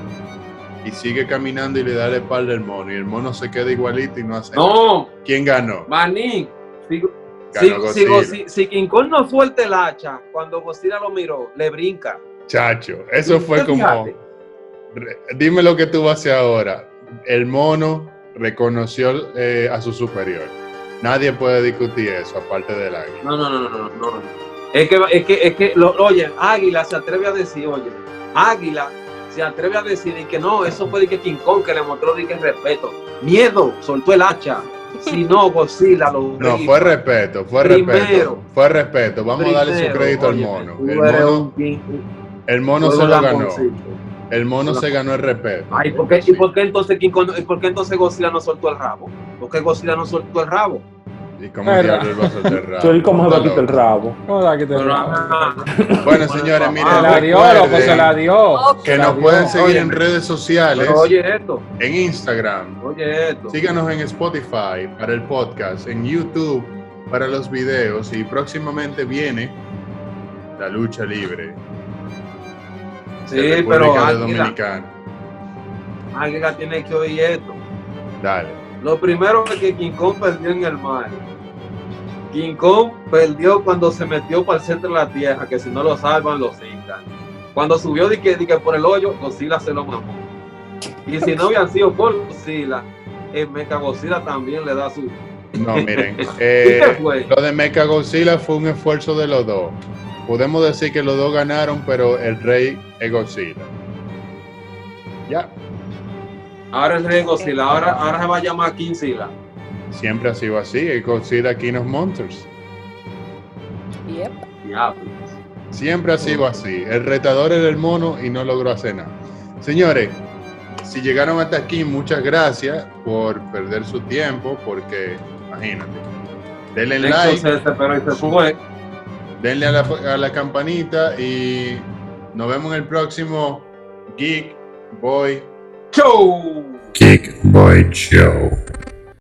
[SPEAKER 1] y sigue caminando y le da la espalda al mono, y el mono se queda igualito y no hace nada.
[SPEAKER 2] No,
[SPEAKER 1] ¿Quién ganó?
[SPEAKER 2] Manín, si,
[SPEAKER 1] Ganó
[SPEAKER 2] si, si,
[SPEAKER 1] Godzilla.
[SPEAKER 2] Gozi- si King Kong no suelta el hacha, cuando Godzilla lo miró, le brinca.
[SPEAKER 1] Chacho, eso fue
[SPEAKER 2] ¿Te
[SPEAKER 1] como... Dime lo que tú vas a hacer ahora. El mono reconoció eh, a su superior. Nadie puede discutir eso, aparte del águila.
[SPEAKER 2] No, no, no, no, no, no. no. Es que, es que, es que, lo, oye, Águila se atreve a decir, oye, Águila se atreve a decir y que no, eso fue de que King Kong que le mostró de que respeto. Miedo, soltó el hacha. Si no, Godzilla lo
[SPEAKER 1] No, fue respeto, fue
[SPEAKER 2] Primero.
[SPEAKER 1] respeto. Fue respeto. Vamos a darle su crédito al mono. El mono, el mono se lo ganó. El mono se ganó el respeto.
[SPEAKER 2] Ay, ¿por qué, ¿y por qué entonces por qué entonces Godzilla no soltó el rabo? ¿Por qué Godzilla no soltó el rabo?
[SPEAKER 1] ¿Y cómo diablos él va a rabo?
[SPEAKER 4] Soy como se va a
[SPEAKER 1] Está
[SPEAKER 4] quitar el rabo.
[SPEAKER 5] ¿Cómo quité?
[SPEAKER 2] Pero, ajá.
[SPEAKER 1] Bueno, señores, miren,
[SPEAKER 5] Se la dio, loco, se la dio.
[SPEAKER 1] que nos pueden seguir en redes sociales,
[SPEAKER 2] oye esto,
[SPEAKER 1] en Instagram,
[SPEAKER 2] oye esto.
[SPEAKER 1] Síganos en Spotify para el podcast, en YouTube para los videos y próximamente viene la lucha libre
[SPEAKER 2] Sí,
[SPEAKER 1] de
[SPEAKER 2] pero Águila,
[SPEAKER 1] Dominicana.
[SPEAKER 2] Águila tiene que oír esto.
[SPEAKER 1] Dale.
[SPEAKER 2] Lo primero es que King Kong perdió en el mar. King Kong perdió cuando se metió para el centro de la tierra, que si no lo salvan, lo cincan. Cuando subió de que, de que por el hoyo, Godzilla se lo mamó. Y si no hubiera sido por Godzilla, el Mecha Godzilla también le da su,
[SPEAKER 1] No, [laughs] miren.
[SPEAKER 2] ¿Y
[SPEAKER 1] eh, lo de Mecha Godzilla fue un esfuerzo de los dos. Podemos decir que los dos ganaron, pero el rey es Godzilla. Ya,
[SPEAKER 2] Ahora el rey Godzilla, ahora, ahora se va a llamar King Sila.
[SPEAKER 1] Siempre ha sido así. El Godzilla King of Monsters.
[SPEAKER 3] Yep.
[SPEAKER 1] Siempre ha sido así. El retador era el mono y no logró hacer nada. Señores, si llegaron hasta aquí, muchas gracias por perder su tiempo, porque imagínate. Denle like,
[SPEAKER 2] se desesperó y se fue.
[SPEAKER 1] denle a la, a la campanita y nos vemos en el próximo Geek Boy
[SPEAKER 2] ¡Show!
[SPEAKER 6] Geek Boy Show.